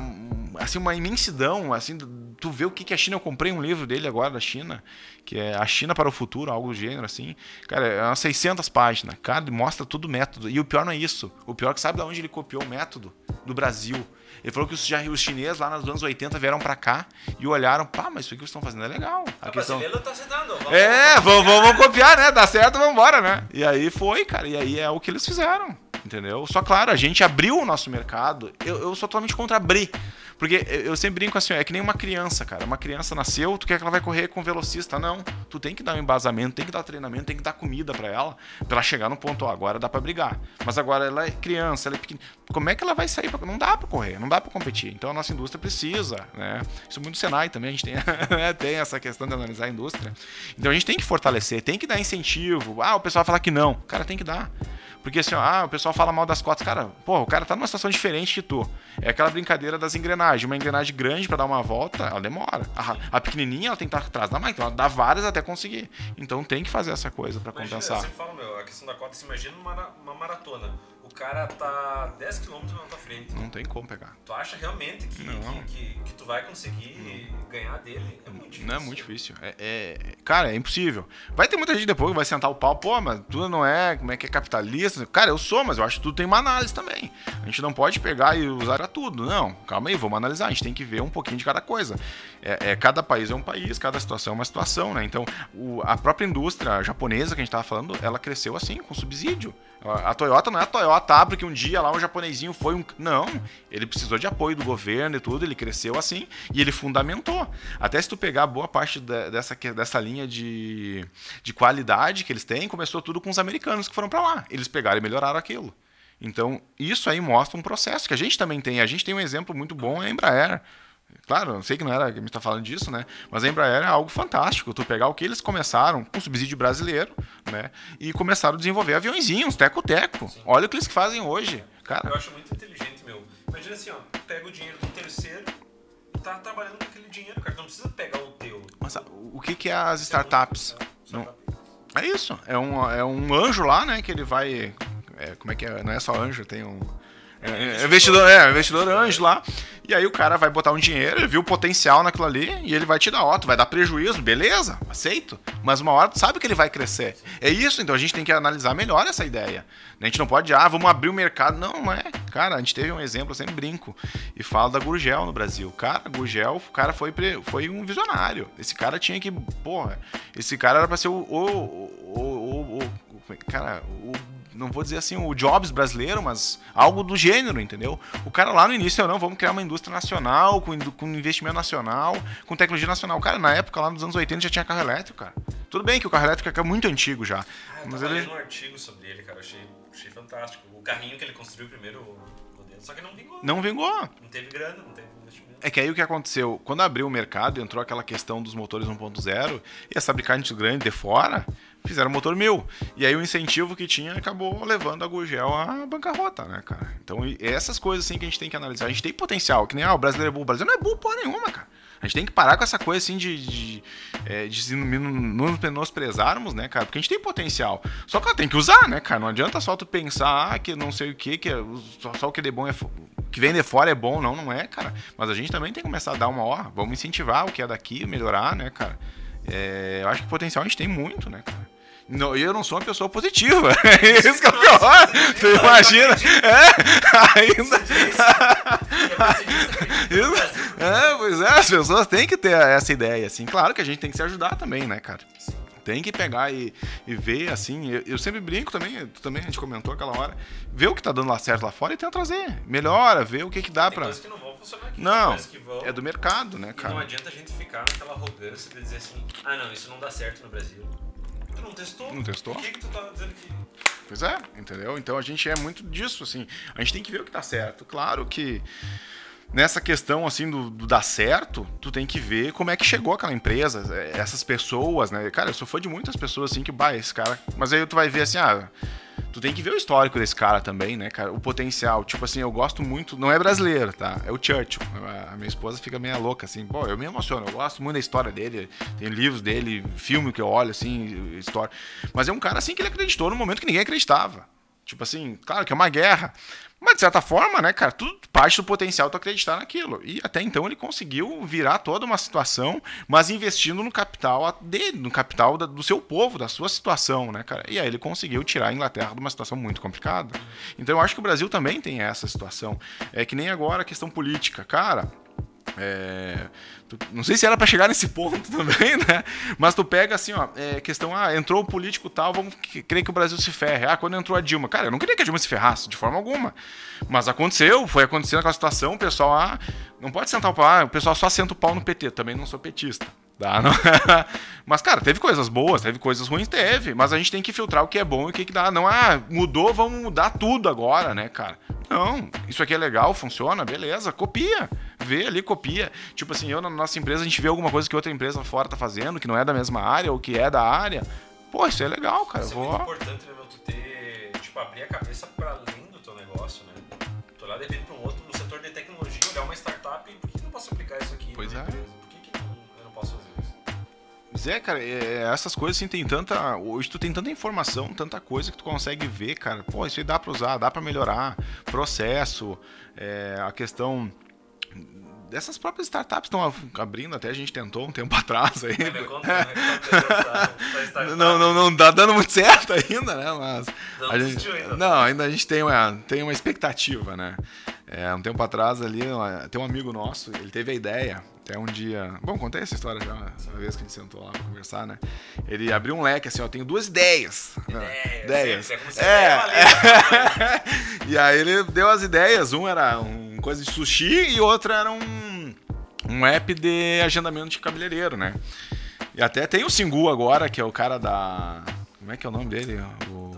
assim, uma imensidão, assim, tu vê o que, que a China, eu comprei um livro dele agora da China, que é A China para o Futuro, algo do gênero, assim. Cara, é umas 600 páginas. Cara, mostra todo o método. E o pior não é isso. O pior é que sabe de onde ele copiou o método? Do Brasil. Ele falou que os, já, os chineses lá nos anos 80 vieram para cá e olharam, pá, mas isso aqui que vocês estão fazendo é legal. A, a questão... tá se dando. Vamos, é, vamos, vamos, vamos copiar, né? Dá certo, vamos embora, né? E aí foi, cara. E aí é o que eles fizeram entendeu? Só claro, a gente abriu o nosso mercado. Eu, eu sou totalmente contra abrir. Porque eu sempre brinco assim, é que nem uma criança, cara. Uma criança nasceu, tu quer que ela vai correr com velocista? Não. Tu tem que dar um embasamento, tem que dar treinamento, tem que dar comida para ela, pra ela chegar no ponto, ó, agora dá para brigar. Mas agora ela é criança, ela é pequena. Como é que ela vai sair? Pra... Não dá para correr, não dá para competir. Então a nossa indústria precisa, né? Isso muito Senai também, a gente tem, né, tem essa questão de analisar a indústria. Então a gente tem que fortalecer, tem que dar incentivo. Ah, o pessoal vai falar que não. Cara, tem que dar. Porque assim, ó, ah, o pessoal fala mal das cotas. Cara, pô, o cara tá numa situação diferente que tu. É aquela brincadeira das engrenagens. Uma engrenagem grande para dar uma volta, ela demora. A, a, pequenininha, ela tem que estar atrás da máquina. Então ela dá várias até conseguir. Então tem que fazer essa coisa para compensar. Eu sempre falo, meu, a questão da cota, você imagina uma, uma maratona cara tá 10 km na tua frente. Não tem como pegar. Tu acha realmente que, que, que, que, tu vai conseguir não. ganhar dele? É muito difícil. Não é muito difícil. É, é, cara, é impossível. Vai ter muita gente depois que vai sentar o pau, pô, mas tu não é, como é que é capitalista? Cara, eu sou, mas eu acho que tudo tem uma análise também. A gente não pode pegar e usar pra tudo. Não, calma aí, vamos analisar. A gente tem que ver um pouquinho de cada coisa. É, é cada país é um país, cada situação é uma situação, né? Então, o, a própria indústria japonesa que a gente tava falando, ela cresceu assim, com subsídio. A Toyota não é a Toyota, porque um dia lá um japonesinho foi um. Não, ele precisou de apoio do governo e tudo, ele cresceu assim e ele fundamentou. Até se tu pegar boa parte dessa, dessa linha de, de qualidade que eles têm, começou tudo com os americanos que foram para lá. Eles pegaram e melhoraram aquilo. Então, isso aí mostra um processo que a gente também tem. A gente tem um exemplo muito bom, é a Embraer. Claro, eu sei que não era que me está falando disso, né? Mas a Embraer é algo fantástico. Tu pegar o que eles começaram com subsídio brasileiro, né? E começaram a desenvolver aviãozinhos, teco-teco. Olha o que eles fazem hoje. Cara. Eu acho muito inteligente, meu. Imagina assim, ó, pega o dinheiro do terceiro e tá trabalhando com aquele dinheiro, cara. Não precisa pegar o teu. Mas o que, que é as startups? Não, é isso. É um, é um anjo lá, né? Que ele vai. É, como é que é? Não é só anjo, tem um. É, é, investidor, é, investidor anjo lá. E aí o cara vai botar um dinheiro, ele viu o potencial naquilo ali e ele vai te dar, ó, tu vai dar prejuízo, beleza, aceito. Mas uma hora tu sabe que ele vai crescer. É isso, então a gente tem que analisar melhor essa ideia. A gente não pode, ah, vamos abrir o mercado. Não, não é. Cara, a gente teve um exemplo, eu sempre brinco, e falo da Gurgel no Brasil. Cara, Gurgel, o cara foi, foi um visionário. Esse cara tinha que, porra, esse cara era pra ser o, o, o, o cara, o não vou dizer assim o Jobs brasileiro, mas algo do gênero, entendeu? O cara lá no início, eu não, vamos criar uma indústria nacional, com, com investimento nacional, com tecnologia nacional. Cara, na época, lá nos anos 80, já tinha carro elétrico, cara. Tudo bem que o carro elétrico é muito antigo já. Ah, eu mas ele... um artigo sobre ele, cara. Achei, achei fantástico. O carrinho que ele construiu primeiro, o modelo, só que não vingou. Não vingou. Não teve grana, não teve investimento. É que aí o que aconteceu? Quando abriu o mercado, entrou aquela questão dos motores 1.0 e as fabricantes grandes de fora fizeram motor mil. E aí o incentivo que tinha acabou levando a Gurgel à bancarrota, né, cara? Então essas coisas assim que a gente tem que analisar. A gente tem potencial, que nem ah, o brasileiro é burro. O brasileiro não é burro porra nenhuma, cara. A gente tem que parar com essa coisa assim de, de, é, de se nos menosprezarmos, né, cara? Porque a gente tem potencial. Só que ela tem que usar, né, cara? Não adianta só tu pensar ah, que não sei o que, que é, só, só o que é bom é que vem de fora é bom, não, não é, cara. Mas a gente também tem que começar a dar uma, ó, vamos incentivar o que é daqui, melhorar, né, cara? É, eu acho que potencial a gente tem muito, né, cara? Não, eu não sou uma pessoa positiva. Isso que é o pior. Você imagina? É, ainda. É, pois é, as pessoas têm que ter essa ideia, assim. Claro que a gente tem que se ajudar também, né, cara? Tem que pegar e, e ver, assim. Eu, eu, sempre brinco também, tu também a gente comentou aquela hora. Ver o que tá dando lá certo lá fora e tenta trazer. Melhora, ver o que que dá coisas que não vão funcionar aqui. Não, vão. é do mercado, né, E não cara? adianta a gente ficar naquela arrogância de dizer assim, ah não, isso não dá certo no Brasil. Tu não testou? Não testou? Por que, que tu tá dizendo que. Pois é, entendeu? Então a gente é muito disso, assim. A gente tem que ver o que tá certo. Claro que nessa questão, assim, do, do dar certo, tu tem que ver como é que chegou aquela empresa, essas pessoas, né? Cara, eu sou fã de muitas pessoas, assim, que, bah, esse cara... Mas aí tu vai ver, assim, ah... Tu tem que ver o histórico desse cara também, né, cara? O potencial. Tipo assim, eu gosto muito. Não é brasileiro, tá? É o Churchill. A minha esposa fica meio louca, assim. Pô, eu me emociono. Eu gosto muito da história dele. Tem livros dele, filme que eu olho, assim, história. Mas é um cara, assim, que ele acreditou no momento que ninguém acreditava. Tipo assim, claro que é uma guerra. Mas de certa forma, né, cara, tudo parte do potencial tu acreditar naquilo. E até então ele conseguiu virar toda uma situação, mas investindo no capital dele, no capital do seu povo, da sua situação, né, cara? E aí ele conseguiu tirar a Inglaterra de uma situação muito complicada. Então eu acho que o Brasil também tem essa situação. É que nem agora a questão política. Cara, é, tu- não sei se era pra chegar nesse ponto também, né? Mas tu pega assim, ó, é, questão, ah, entrou o político tal, vamos querer que o Brasil se ferre. Ah, quando entrou a Dilma, cara, eu não queria que a Dilma se ferrasse, de forma alguma. Mas aconteceu, foi acontecendo aquela situação, o pessoal, ah, não pode sentar o pau, ah, o pessoal só senta o pau no PT, também não sou petista. Tá, não- mas, cara, teve coisas boas, teve coisas ruins, teve. Mas a gente tem que filtrar o que é bom e o que, que dá. Não, ah, mudou, vamos mudar tudo agora, né, cara? Não, isso aqui é legal, funciona, beleza, copia. Vê ali, copia. Tipo assim, eu na nossa empresa, a gente vê alguma coisa que outra empresa fora tá fazendo, que não é da mesma área ou que é da área. Pô, isso é legal, cara. Isso é Vou... muito importante, né, meu? Tu ter, tipo, abrir a cabeça pra além do teu negócio, né? Tu olhar de repente pra um outro, no setor de tecnologia, olhar uma startup e por que eu não posso aplicar isso aqui Pois na é. empresa? Por que, que não, eu não posso fazer isso? Pois é, cara, é, essas coisas assim tem tanta. Hoje tu tem tanta informação, tanta coisa que tu consegue ver, cara. Pô, isso aí dá pra usar, dá pra melhorar. Processo, é, a questão. Dessas próprias startups estão abrindo, até a gente tentou um tempo atrás aí. Conta, né? Startup. Não, não, não tá dando muito certo ainda, né? Mas. Não a gente, não, ainda a gente tem uma, tem uma expectativa, né? É, um tempo atrás ali, tem um amigo nosso, ele teve a ideia, até um dia. Bom, contei essa história já, uma vez que a gente sentou lá pra conversar, né? Ele abriu um leque assim, ó, tenho duas ideias. né? Ideias, é É. ideia ali, e aí ele deu as ideias. Um era um coisa de sushi e outro era um, um app de agendamento de cabeleireiro, né? E até tem o Singu agora, que é o cara da. Como é que é o nome dele? O...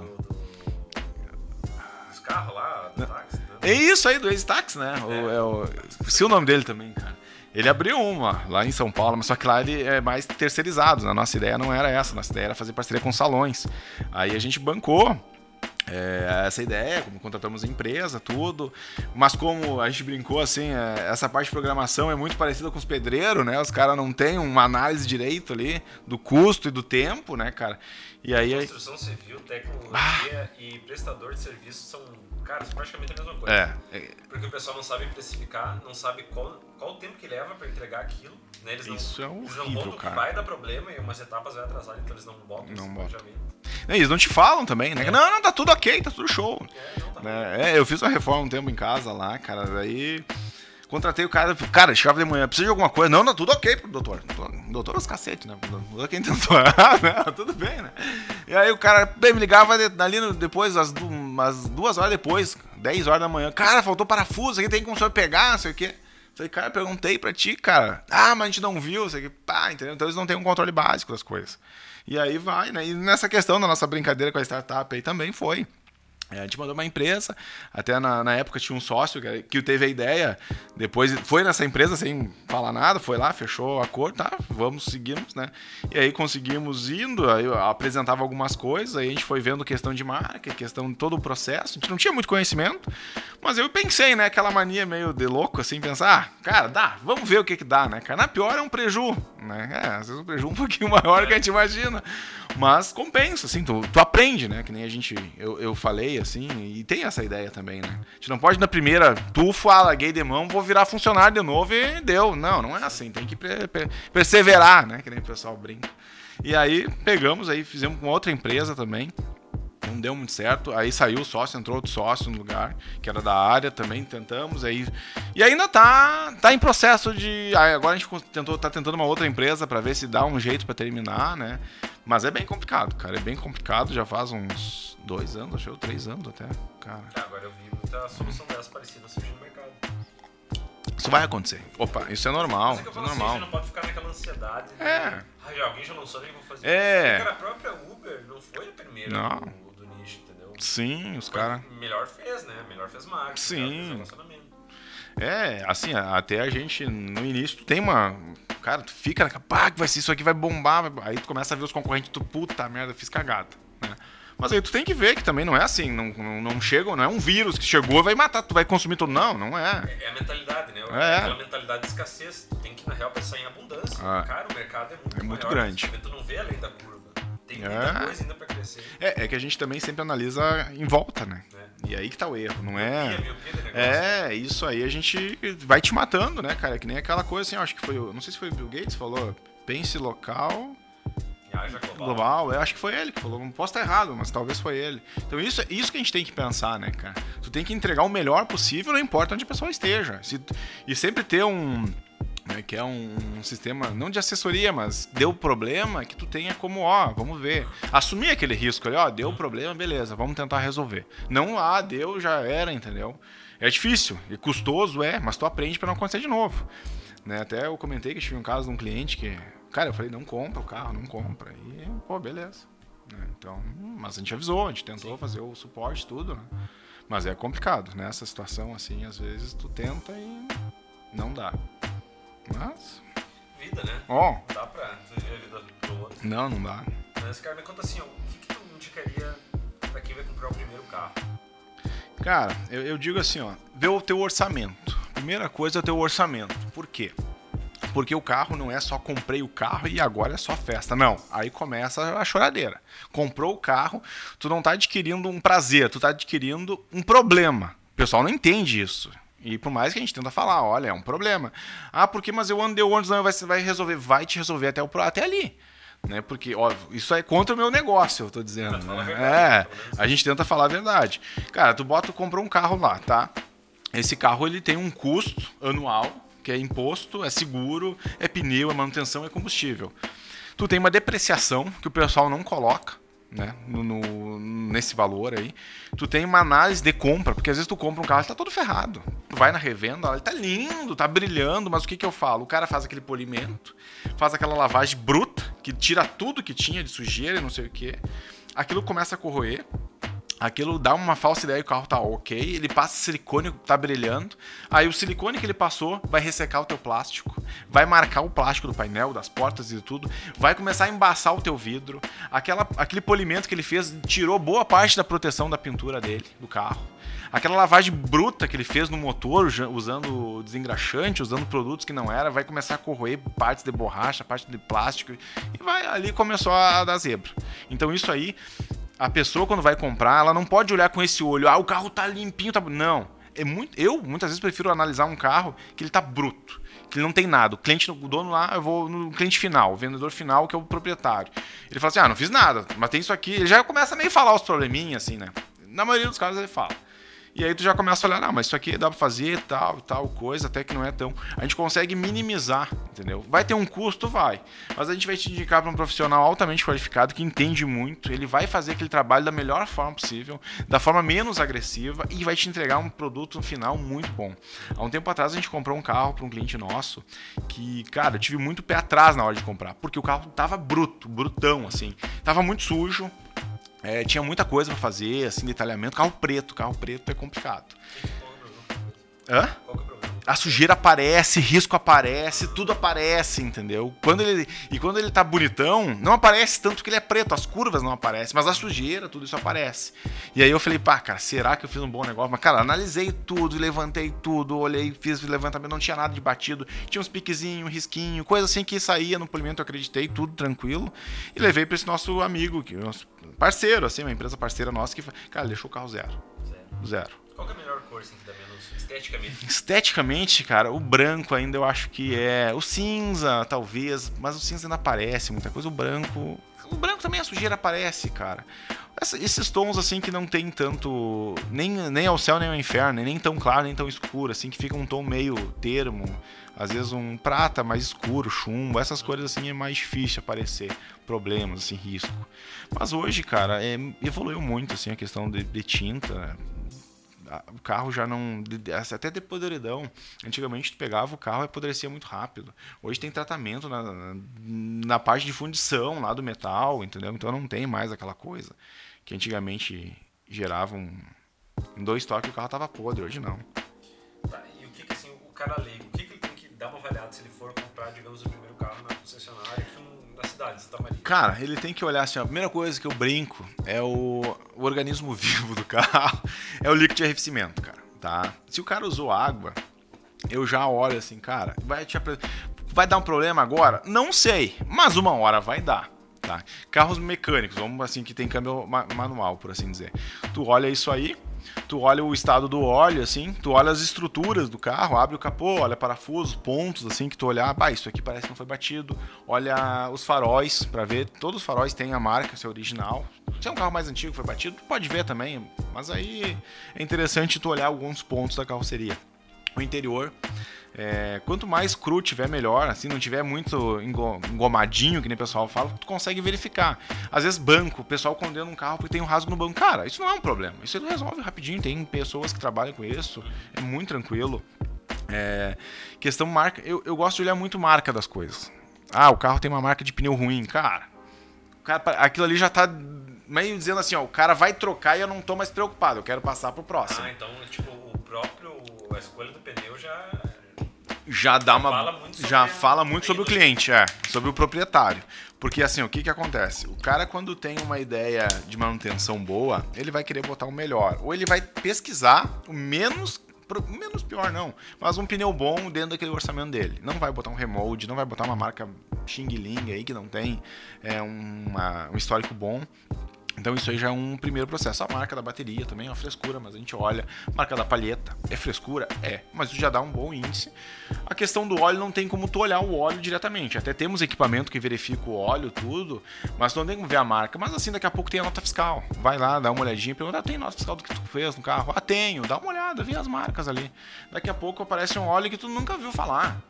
Os carros lá, do táxi, né? É isso aí, do Ex-Tax, né? O, é o... Esqueci o nome dele também, cara. Ele abriu uma lá em São Paulo, mas só que lá ele é mais terceirizado. A nossa ideia não era essa, nossa ideia era fazer parceria com salões. Aí a gente bancou é, essa ideia, como contratamos a empresa, tudo. Mas como a gente brincou assim, é, essa parte de programação é muito parecida com os pedreiros, né? Os caras não têm uma análise direito ali do custo e do tempo, né, cara? E aí. Construção civil, tecnologia e prestador de serviço são, cara, são praticamente a mesma coisa. É, é, Porque o pessoal não sabe precificar, não sabe qual, qual o tempo que leva pra entregar aquilo. Né? Eles não, Isso é eles não horrível, botam que cara. vai dar problema e umas etapas vai atrasar, então eles não botam Não esse botam. planejamento. Eles não te falam também, né? Não, não, tá tudo ok, tá tudo show. É, não, tá né? É, eu fiz uma reforma um tempo em casa lá, cara, daí Contratei o cara, cara, chegava de manhã, precisa de alguma coisa? Não, não, tudo ok, doutor. Doutor os cacete, né? Doutor quem tentou. não, tudo bem, né? E aí o cara bem, me ligava ali no, depois, às, umas duas horas depois, 10 horas da manhã. Cara, faltou parafuso, aqui tem como o senhor pegar, não sei o quê. Falei, cara, perguntei pra ti, cara. Ah, mas a gente não viu, sei que. Pá, entendeu? Então eles não têm um controle básico das coisas. E aí vai, né? E nessa questão da nossa brincadeira com a startup aí também foi. É, a gente mandou uma empresa, até na, na época tinha um sócio que, que teve a ideia, depois foi nessa empresa sem falar nada, foi lá, fechou a cor, tá, vamos, seguimos, né? E aí conseguimos indo, aí eu apresentava algumas coisas, aí a gente foi vendo questão de marca, questão de todo o processo, a gente não tinha muito conhecimento, mas eu pensei, né, aquela mania meio de louco, assim, pensar, ah, cara, dá, vamos ver o que que dá, né, cara, na pior é um preju, né, é, às vezes um preju um pouquinho maior que a gente imagina, mas compensa, assim, tu, tu aprende, né, que nem a gente, eu, eu falei, assim, e tem essa ideia também, né? A gente não pode na primeira, tu fala, gay de mão, vou virar funcionário de novo e deu. Não, não é assim, tem que perseverar, né? Que nem o pessoal brinca. E aí pegamos aí, fizemos com outra empresa também. Não deu muito certo. Aí saiu o sócio, entrou outro sócio no lugar, que era da área também, tentamos. Aí, e ainda tá, tá em processo de. Agora a gente tentou, tá tentando uma outra empresa para ver se dá um jeito para terminar, né? Mas é bem complicado, cara. É bem complicado, já faz uns dois anos, acho que três anos até, cara. É, agora eu vi muita solução dessa parecida surgindo no mercado. Isso vai acontecer. Opa, isso é normal. Mas é que eu é falo normal. Assim, a gente não pode ficar naquela ansiedade. É. Né? Ai, alguém já lançou, nem vou fazer. É. Cara, a própria Uber não foi a primeira Não. do, do nicho, entendeu? Sim, os caras. Melhor fez, né? Melhor fez marketing. Sim. Fez. É, assim, até a gente, no início, tu tem uma. Cara, tu fica naquela, pá, que vai ser isso aqui, vai bombar. Aí tu começa a ver os concorrentes, tu, puta merda, fiz cagada, né? Mas aí tu tem que ver que também não é assim, não, não, não chega, não é um vírus que chegou e vai matar, tu vai consumir tudo. Não, não é. É a mentalidade, né? É. Aquela mentalidade de escassez. Tu tem que, na real, pensar em abundância. Ah. Cara, o mercado é muito É muito maior, grande. Tu não vê além da curva. Tem muita É. coisa ainda pra crescer. É, é que a gente também sempre analisa em volta, né? Né? E aí que tá o erro, não é. miopia. É, isso aí a gente vai te matando, né, cara? Que nem aquela coisa assim, acho que foi. o- Não sei se foi o Bill Gates falou, pense local, global. Eu acho que foi ele que falou. Não posso estar errado, mas talvez foi ele. Então isso, isso que a gente tem que pensar, né, cara? Tu tem que entregar o melhor possível, não importa onde a pessoa esteja. Se- e sempre ter um. Né, que é um, um sistema, não de assessoria, mas deu problema, que tu tenha como, ó, vamos ver. Assumir aquele risco ali, ó, deu problema, beleza, vamos tentar resolver. Não, ah, deu, já era, entendeu? É difícil, e custoso é, mas tu aprende para não acontecer de novo. Né? Até eu comentei que tive um caso de um cliente que, cara, eu falei, não compra o carro, não compra. E, pô, beleza. Né? Então, mas a gente avisou, a gente tentou fazer o suporte, tudo, né? Mas é complicado, nessa situação, assim, às vezes tu tenta e não dá. Mas, Vida, né? ó, Não dá pra viver a vida do outro. não, não dá. Mas, cara, me conta assim, ó, o que, que tu indicaria pra quem vai comprar o primeiro carro? Cara, eu, eu digo assim, ó, vê o teu orçamento. Primeira coisa é o teu orçamento. Por quê? Porque o carro não é só comprei o carro e agora é só festa. Não, aí começa a choradeira. Comprou o carro, tu não tá adquirindo um prazer, tu tá adquirindo um problema. O pessoal não entende isso. E por mais que a gente tenta falar, olha, é um problema. Ah, por que? Mas eu ando de ônibus, não vai, vai resolver. Vai te resolver até, o, até ali. Né? Porque, ó, isso é contra o meu negócio, eu tô dizendo. Né? verdade, É, a gente tenta falar a verdade. Cara, tu bota, tu comprou um carro lá, tá? Esse carro ele tem um custo anual, que é imposto, é seguro, é pneu, é manutenção, é combustível. Tu tem uma depreciação que o pessoal não coloca, né, no, no- nesse valor aí. Tu tem uma análise de compra, porque às vezes tu compra um carro e tá todo ferrado. Tu vai na revenda, ele tá lindo, tá brilhando, mas o que que eu falo? O cara faz aquele polimento, faz aquela lavagem bruta, que tira tudo que tinha de sujeira e não sei o que. Aquilo começa a corroer, aquilo dá uma falsa ideia que o carro tá ok, ele passa silicone, tá brilhando, aí o silicone que ele passou vai ressecar o teu plástico, vai marcar o plástico do painel, das portas e tudo, vai começar a embaçar o teu vidro, aquela, aquele polimento que ele fez tirou boa parte da proteção da pintura dele, do carro. Aquela lavagem bruta que ele fez no motor, usando desengraxante, usando produtos que não era, vai começar a corroer partes de borracha, parte de plástico, e vai ali começou a dar zebra. Então isso aí a pessoa quando vai comprar, ela não pode olhar com esse olho, ah, o carro tá limpinho, tá. Não. É muito, eu muitas vezes prefiro analisar um carro que ele tá bruto, que ele não tem nada. O cliente, o dono lá, eu vou no cliente final, o vendedor final, que é o proprietário. Ele fala assim: "Ah, não fiz nada, mas tem isso aqui". Ele já começa a meio falar os probleminhas assim, né? Na maioria dos casos ele fala. E aí tu já começa a olhar, ah, mas isso aqui dá pra fazer tal, tal coisa, até que não é tão. A gente consegue minimizar, entendeu? Vai ter um custo, vai. Mas a gente vai te indicar para um profissional altamente qualificado que entende muito, ele vai fazer aquele trabalho da melhor forma possível, da forma menos agressiva e vai te entregar um produto final muito bom. Há um tempo atrás a gente comprou um carro para um cliente nosso que, cara, eu tive muito pé atrás na hora de comprar, porque o carro tava bruto, brutão, assim. Tava muito sujo, é, tinha muita coisa para fazer, assim, detalhamento. Carro preto, carro preto é complicado. Hã? É? A sujeira aparece, risco aparece, tudo aparece, entendeu? Quando ele, e quando ele tá bonitão, não aparece tanto que ele é preto, as curvas não aparecem, mas a sujeira, tudo isso aparece. E aí eu falei, pá, cara, será que eu fiz um bom negócio? Mas, cara, analisei tudo, levantei tudo, olhei, fiz levantamento, não tinha nada de batido, tinha uns piquezinhos, um risquinho, coisa assim que saía no polimento, eu acreditei, tudo tranquilo. E levei pra esse nosso amigo, que nosso parceiro, assim, uma empresa parceira nossa, que, cara, deixou o carro zero. Zero. Zero. Qual é a melhor cor assim, que dá menos esteticamente? Esteticamente, cara, o branco ainda eu acho que é. O cinza, talvez, mas o cinza ainda aparece muita coisa. O branco. O branco também a sujeira aparece, cara. Esses tons assim que não tem tanto. Nem, nem ao céu nem ao inferno, nem tão claro, nem tão escuro, assim, que fica um tom meio termo. Às vezes um prata mais escuro, chumbo, essas cores assim é mais difícil aparecer problemas, assim, risco. Mas hoje, cara, é, evoluiu muito assim a questão de, de tinta. O carro já não. de- Até de podridão. Antigamente tu pegava o carro e apodrecia muito rápido. Hoje tem tratamento na, na, na parte de fundição lá do metal, entendeu? Então não tem mais aquela coisa que antigamente gerava um. Em dois toques o carro tava podre, hoje não. Tá, e o que que assim, o cara leigo, Maria? Cara, ele tem que olhar assim, a primeira coisa que eu brinco é o, o organismo vivo do carro, é o líquido de arrefecimento, cara, tá? Se o cara usou água, eu já olho assim, cara, vai te vai dar um problema agora? Não sei, mas uma hora vai dar, tá? Carros mecânicos, vamos assim que tem câmbio ma- manual, por assim dizer. Tu olha isso aí, tu olha o estado do óleo, assim, tu olha as estruturas do carro, abre o capô, olha parafusos, pontos, assim, que tu olhar, bah, isso aqui parece que não foi batido. Olha os faróis pra ver, todos os faróis têm a marca, se é original. Se é um carro mais antigo foi batido, tu pode ver também, mas aí é interessante tu olhar alguns pontos da carroceria. O interior, é, quanto mais cru tiver, melhor. Assim, não tiver muito engo- engomadinho, que nem o pessoal fala, tu consegue verificar. Às vezes, banco, o pessoal condena um carro porque tem um rasgo no banco. Cara, isso não é um problema. Isso resolve rapidinho. Tem pessoas que trabalham com isso. É muito tranquilo. É, questão marca. Eu, eu gosto de olhar muito marca das coisas. Ah, o carro tem uma marca de pneu ruim. Cara, cara aquilo ali já tá meio dizendo assim, ó, o cara vai trocar e eu não tô mais preocupado. Eu quero passar pro próximo. Ah, então, tipo, o próprio, a escolha do pneu já... já dá uma fala muito sobre já a- fala muito sobre o cliente, é, sobre o proprietário. Porque assim, o que que acontece? O cara quando tem uma ideia de manutenção boa, ele vai querer botar o melhor, ou ele vai pesquisar o menos menos pior não, mas um pneu bom dentro daquele orçamento dele. Não vai botar um remold, não vai botar uma marca Xing Ling aí que não tem é, uma- um histórico bom. Então isso aí já é um primeiro processo. A marca da bateria também é uma frescura, mas a gente olha. Marca da palheta é frescura? É, mas isso já dá um bom índice. A questão do óleo não tem como tu olhar o óleo diretamente. Até temos equipamento que verifica o óleo, tudo, mas não tem como ver a marca. Mas assim, daqui a pouco tem a nota fiscal. Vai lá, dá uma olhadinha, pergunta, ah, tem nota fiscal do que tu fez no carro? Ah, tenho, dá uma olhada, vê as marcas ali. Daqui a pouco aparece um óleo que tu nunca viu falar.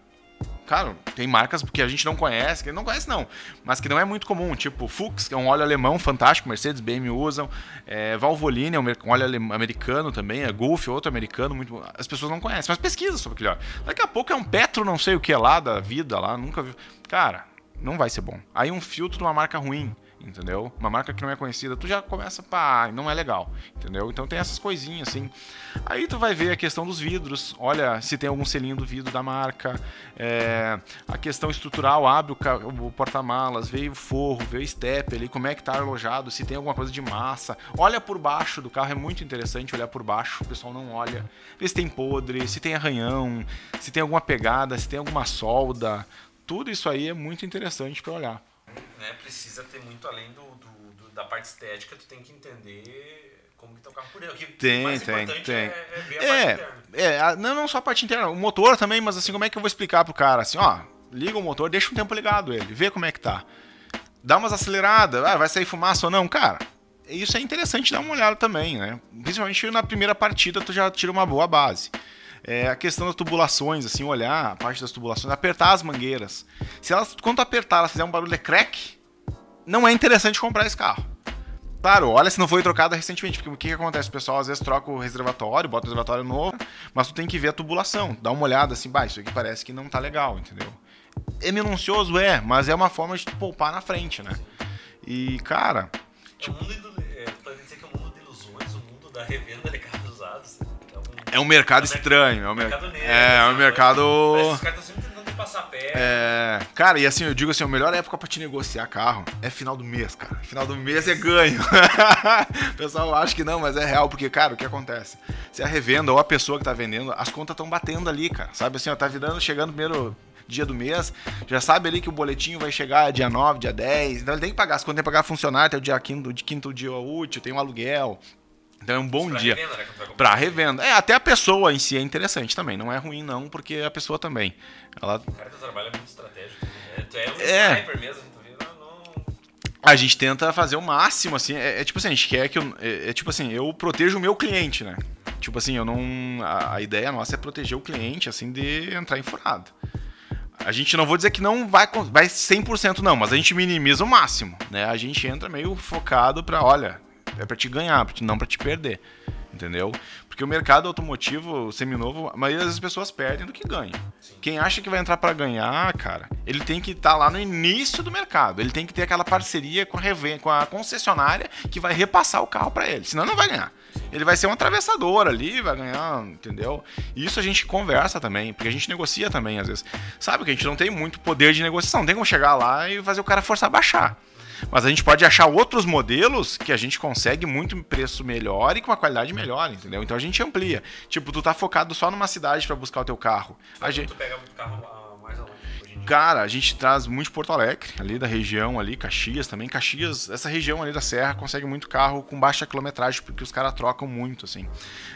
Cara, tem marcas que a gente não conhece, que não conhece não, mas que não é muito comum, tipo Fuchs, que é um óleo alemão fantástico, Mercedes, BMW usam, é, Valvoline é um óleo americano também, é Golf, outro americano, muito as pessoas não conhecem, mas pesquisa sobre aquele óleo. Daqui a pouco é um Petro não sei o que lá da vida lá, nunca viu. Cara, não vai ser bom. Aí um filtro de uma marca ruim, entendeu? Uma marca que não é conhecida, tu já começa, pá, não é legal, entendeu? Então tem essas coisinhas assim. Aí tu vai ver a questão dos vidros, olha se tem algum selinho do vidro da marca, é, a questão estrutural, abre o, o porta-malas, vê o forro, vê o step ali, como é que tá alojado, se tem alguma coisa de massa, olha por baixo do carro, é muito interessante olhar por baixo, o pessoal não olha, vê se tem podre, se tem arranhão, se tem alguma pegada, se tem alguma solda, tudo isso aí é muito interessante para olhar. Né, precisa ter muito além do, do- do- da parte estética, tu tem que entender como que tá o carro por dentro. Que Tem, tem, importante tem. É, é ver a parte É, interna. é, a- não, não só a parte interna, o motor também, mas assim, como é que eu vou explicar pro cara? Assim, ó, liga o motor, deixa um tempo ligado ele, vê como é que tá. Dá umas aceleradas, ah, vai sair fumaça ou não, cara. isso é interessante dar uma olhada também, né? Principalmente na primeira partida tu já tira uma boa base. É, a questão das tubulações, assim, olhar a parte das tubulações, apertar as mangueiras. Se elas, quando apertar, elas fizer um barulho de crack, não é interessante comprar esse carro. Claro, olha se não foi trocada recentemente, porque o que, que acontece? O pessoal às vezes troca o reservatório, bota o reservatório novo, mas tu tem que ver a tubulação, dá uma olhada assim, bah, isso aqui parece que não tá legal, entendeu? É minucioso, é, mas é uma forma de tu poupar na frente, né? E, cara. É é, da revenda de carros usados. É um, É um mercado É estranho, é um, mer- mercado negro. é, é um assim, mercado. Parece que os caras estão sempre tentando te passar perto. É, cara, e assim, eu digo assim, a melhor época pra te negociar carro é final do mês, cara. Final do mês é ganho. o pessoal acha que não, mas é real, porque, cara, o que acontece? Se a revenda ou a pessoa que tá vendendo, as contas estão batendo ali, cara. Sabe assim, ó, tá virando, chegando primeiro dia do mês, já sabe ali que o boletinho vai chegar dia 9, dia 10, então ele tem que pagar as contas, tem que pagar funcionário até o dia quinto, de quinto dia útil, tem um aluguel. Então é um bom Pra dia. revenda, né. Pra revenda. É, até a pessoa em si é interessante também. Não é ruim, não, porque a pessoa também. Ela O cara que trabalha muito estratégico. né? Tu é um É. sniper mesmo, tu vira, não... A gente tenta fazer o máximo, assim. É, é tipo assim, a gente quer que eu. É, é tipo assim, eu protejo o meu cliente, né? Tipo assim, eu não. A, a ideia nossa é proteger o cliente, assim, de entrar em furado. A gente não vou dizer que não vai, vai 100% não, mas a gente minimiza o máximo, né? A gente entra meio focado pra, olha, é pra te ganhar, não pra te perder, entendeu? Porque o mercado automotivo seminovo, a maioria das pessoas perdem do que ganham. Quem acha que vai entrar pra ganhar, cara, ele tem que estar lá no início do mercado. Ele tem que ter aquela parceria com a, com a concessionária que vai repassar o carro pra ele. Senão não vai ganhar. Ele vai ser um atravessador ali, vai ganhar, entendeu? E isso a gente conversa também, porque a gente negocia também às vezes. Sabe que a gente não tem muito poder de negociação. Não tem como chegar lá e fazer o cara forçar a baixar. Mas a gente pode achar outros modelos que a gente consegue muito preço melhor e com uma qualidade melhor, entendeu? Então a gente amplia. Tipo, tu tá focado só numa cidade pra buscar o teu carro. A gente, Tu pega muito carro ah, Cara, a gente traz muito Porto Alegre, ali da região ali, Caxias também. Caxias, essa região ali da Serra consegue muito carro com baixa quilometragem, porque os caras trocam muito, assim.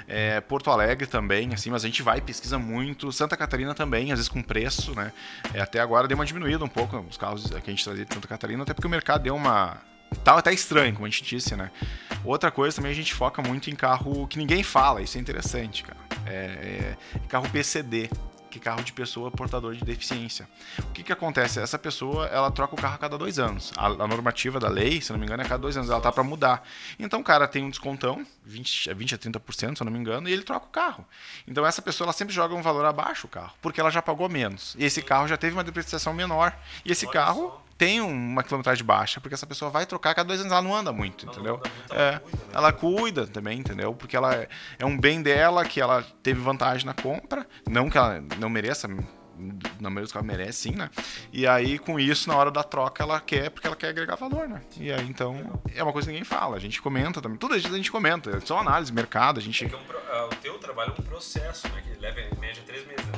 É, Porto Alegre também, assim, mas a gente vai pesquisa muito. Santa Catarina também, às vezes com preço, né? É, até agora deu uma diminuída um pouco os carros que a gente trazia de Santa Catarina, até porque o mercado deu uma. Tá até estranho, como a gente disse, né? Outra coisa também a gente foca muito em carro que ninguém fala, isso é interessante, cara. É, é carro PCD, que é carro de pessoa portador de deficiência. O que que acontece? Essa pessoa, ela troca o carro a cada dois anos. A, a normativa da lei, se eu não me engano, é a cada dois anos. Ela tá para mudar. Então o cara tem um descontão, 20, a 20 a 30%, se eu não me engano, e ele troca o carro. Então essa pessoa, ela sempre joga um valor abaixo o carro, porque ela já pagou menos. E esse carro já teve uma depreciação menor. E esse Olha carro só. Tem uma quilometragem baixa, porque essa pessoa vai trocar cada dois anos, ela não anda muito, Ela entendeu? anda muito, é, ela cuida, ela também, entendeu? Porque ela é, é um bem dela, que ela teve vantagem na compra, não que ela não mereça, na maioria dos casos merece sim, né? E aí, com isso, na hora da troca, ela quer, porque ela quer agregar valor, né? E aí, então, é uma coisa que ninguém fala, a gente comenta também, tudo isso a gente comenta, é só análise, mercado, a gente... É que é um pro- ah, o teu trabalho é um processo, né? Que leva em média três meses né.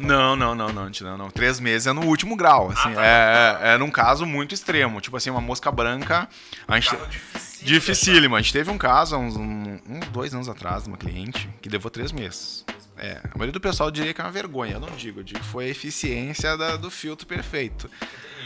Não, não, não, não, não, não. Três meses é no último grau, assim. tá. é, é, é num caso muito extremo. Tipo assim, uma mosca branca. A gente, dificílimo. A gente teve um caso há uns, um- uns dois anos atrás, de uma cliente, que levou três meses. É, a maioria do pessoal diria que é uma vergonha. Eu não digo, eu digo que foi a eficiência da- do filtro perfeito.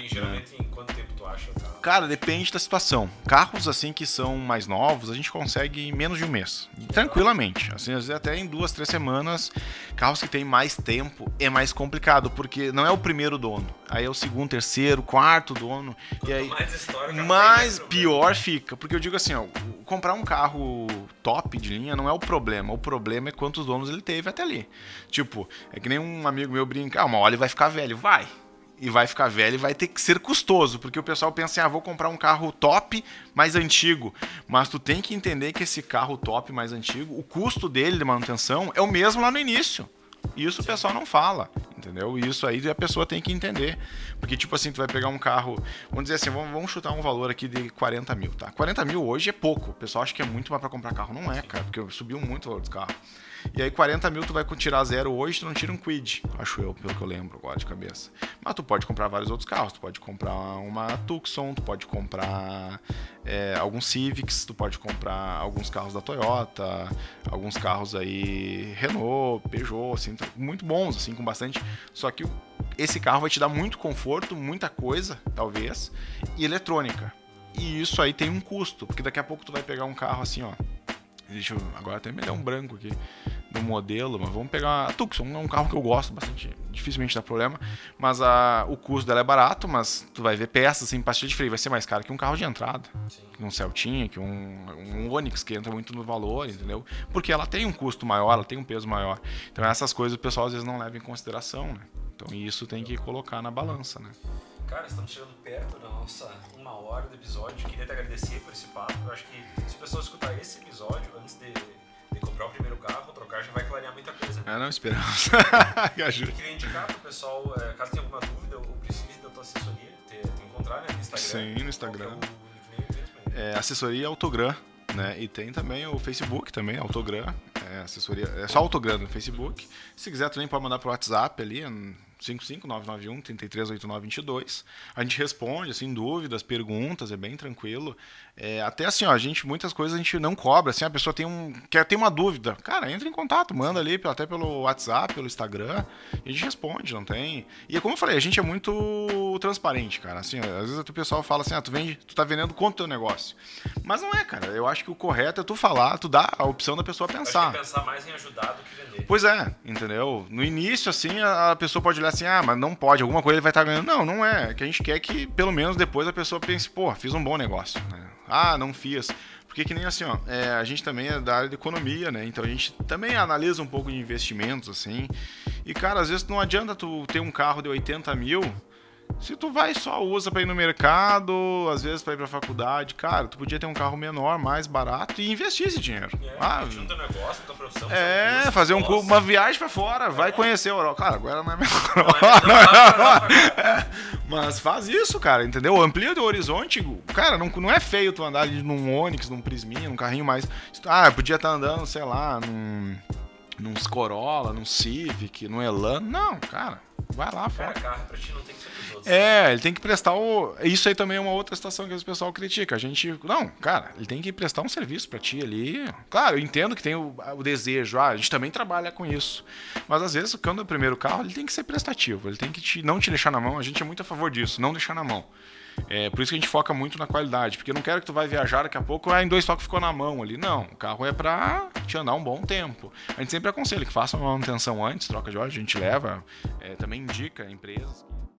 E geralmente em quanto tempo tu acha? Cara, depende da situação. Carros assim que são mais novos, a gente consegue em menos de um mês. Tranquilamente. Assim, às vezes até em duas, três semanas. Carros que têm mais tempo é mais complicado, porque não é o primeiro dono. Aí é o segundo, terceiro, quarto dono. e aí. mais história, pior fica, porque eu digo assim, ó, comprar um carro top de linha não é o problema, o problema é quantos donos ele teve até ali. Tipo, é que nem um amigo meu brinca, ah, uma hora ele vai ficar velho, vai. E vai ficar velho e vai ter que ser custoso, porque o pessoal pensa assim, ah, vou comprar um carro top, mais antigo. Mas tu tem que entender que esse carro top, mais antigo, o custo dele de manutenção é o mesmo lá no início. Isso o pessoal não fala, entendeu? E Isso aí a pessoa tem que entender. Porque, tipo assim, tu vai pegar um carro, vamos dizer assim, vamos, vamos chutar um valor aqui de 40 mil, tá? 40 mil hoje é pouco. O pessoal acha que é muito mais pra comprar carro. Não é, cara, porque subiu muito o valor dos carros. E aí 40 mil tu vai tirar zero hoje, tu não tira um Quid, acho eu, pelo que eu lembro agora de cabeça. Mas tu pode comprar vários outros carros, tu pode comprar uma Tucson, tu pode comprar é, alguns Civics, tu pode comprar alguns carros da Toyota, alguns carros aí Renault, Peugeot, assim, muito bons, assim, com bastante. Só que esse carro vai te dar muito conforto, muita coisa, talvez, e eletrônica. E isso aí tem um custo, porque daqui a pouco tu vai pegar um carro assim, ó. Deixa eu, agora até me um branco aqui do modelo, mas vamos pegar a Tucson, é um carro que eu gosto bastante, dificilmente dá problema, mas a, o custo dela é barato, mas tu vai ver peças assim, pastilha de freio vai ser mais caro que um carro de entrada, Sim. que um Celtinha, que um, um Onix que entra muito no valor, entendeu? Porque ela tem um custo maior, ela tem um peso maior. Então essas coisas o pessoal às vezes não leva em consideração, né? Então isso tem que colocar na balança, né? Cara, estamos chegando perto da nossa uma hora do episódio. Queria te agradecer por esse papo. Eu acho que se o pessoal escutar esse episódio antes de, de comprar o primeiro carro, trocar, já vai clarear muita coisa. Né? É, não esperamos. Eu queria indicar para o pessoal, é, caso tenha alguma dúvida ou precise da tua assessoria, te, te encontrar né, no Instagram. Sim, no Instagram. É, é assessoria Autogram. Né? E tem também o Facebook também, Autogram, é, assessoria, é só Autogram no Facebook. Se quiser também pode mandar pro WhatsApp ali, 55991 338922. A gente responde, assim, dúvidas, perguntas, é bem tranquilo. É, até assim, ó, a gente, muitas coisas a gente não cobra, assim, a pessoa tem um, quer ter uma dúvida, cara, entra em contato, manda ali, até pelo WhatsApp, pelo Instagram, e a gente responde, não tem... E é como eu falei, a gente é muito transparente, cara, assim, às vezes o pessoal fala assim, ah, tu vende, tu tá vendendo quanto teu negócio? Mas não é, cara, eu acho que o correto é tu falar, tu dar a opção da pessoa pensar. Pensar mais em ajudar do que vender. Pois é, entendeu? No início, assim, a pessoa pode olhar assim, ah, mas não pode, alguma coisa ele vai estar tá ganhando. Não, não é. é. Que a gente quer que, pelo menos, depois a pessoa pense, pô, fiz um bom negócio. Né? Ah, não fiz. Porque que nem assim, ó, é, a gente também é da área de economia, né? Então a gente também analisa um pouco de investimentos, assim. E, cara, às vezes não adianta tu ter um carro de 80 mil se tu vai só usa para ir no mercado, às vezes para ir para faculdade, cara, tu podia ter um carro menor, mais barato e investir esse dinheiro. É, ah, junta negócio, tua profissão. É, fazer um, uma viagem para fora, é. vai conhecer a Europa. Cara, agora não é melhor. Não, é, é, mas faz isso, cara, entendeu? Amplia o horizonte. Cara, não, não é feio tu andar num Onix, num Prisminha, num carrinho mais. Ah, podia estar tá andando, sei lá, num num Corolla, num Civic, num Elan. Não, cara, vai lá, fora. carro pra ti não tem que ser é, ele tem que prestar o. Isso aí também é uma outra situação que o pessoal critica. A gente. Não, cara, ele tem que prestar um serviço para ti ali. Claro, eu entendo que tem o, o, desejo. Ah, a gente também trabalha com isso. Mas às vezes, quando é o primeiro carro, ele tem que ser prestativo. Ele tem que te, não te deixar na mão. A gente é muito a favor disso, não deixar na mão. É, por isso que a gente foca muito na qualidade, porque eu não quero que tu vai viajar daqui a pouco, ah, em dois toques ficou na mão ali. Não, o carro é para te andar um bom tempo. A gente sempre aconselha que faça uma manutenção antes, troca de óleo, a gente leva, é, também indica empresas.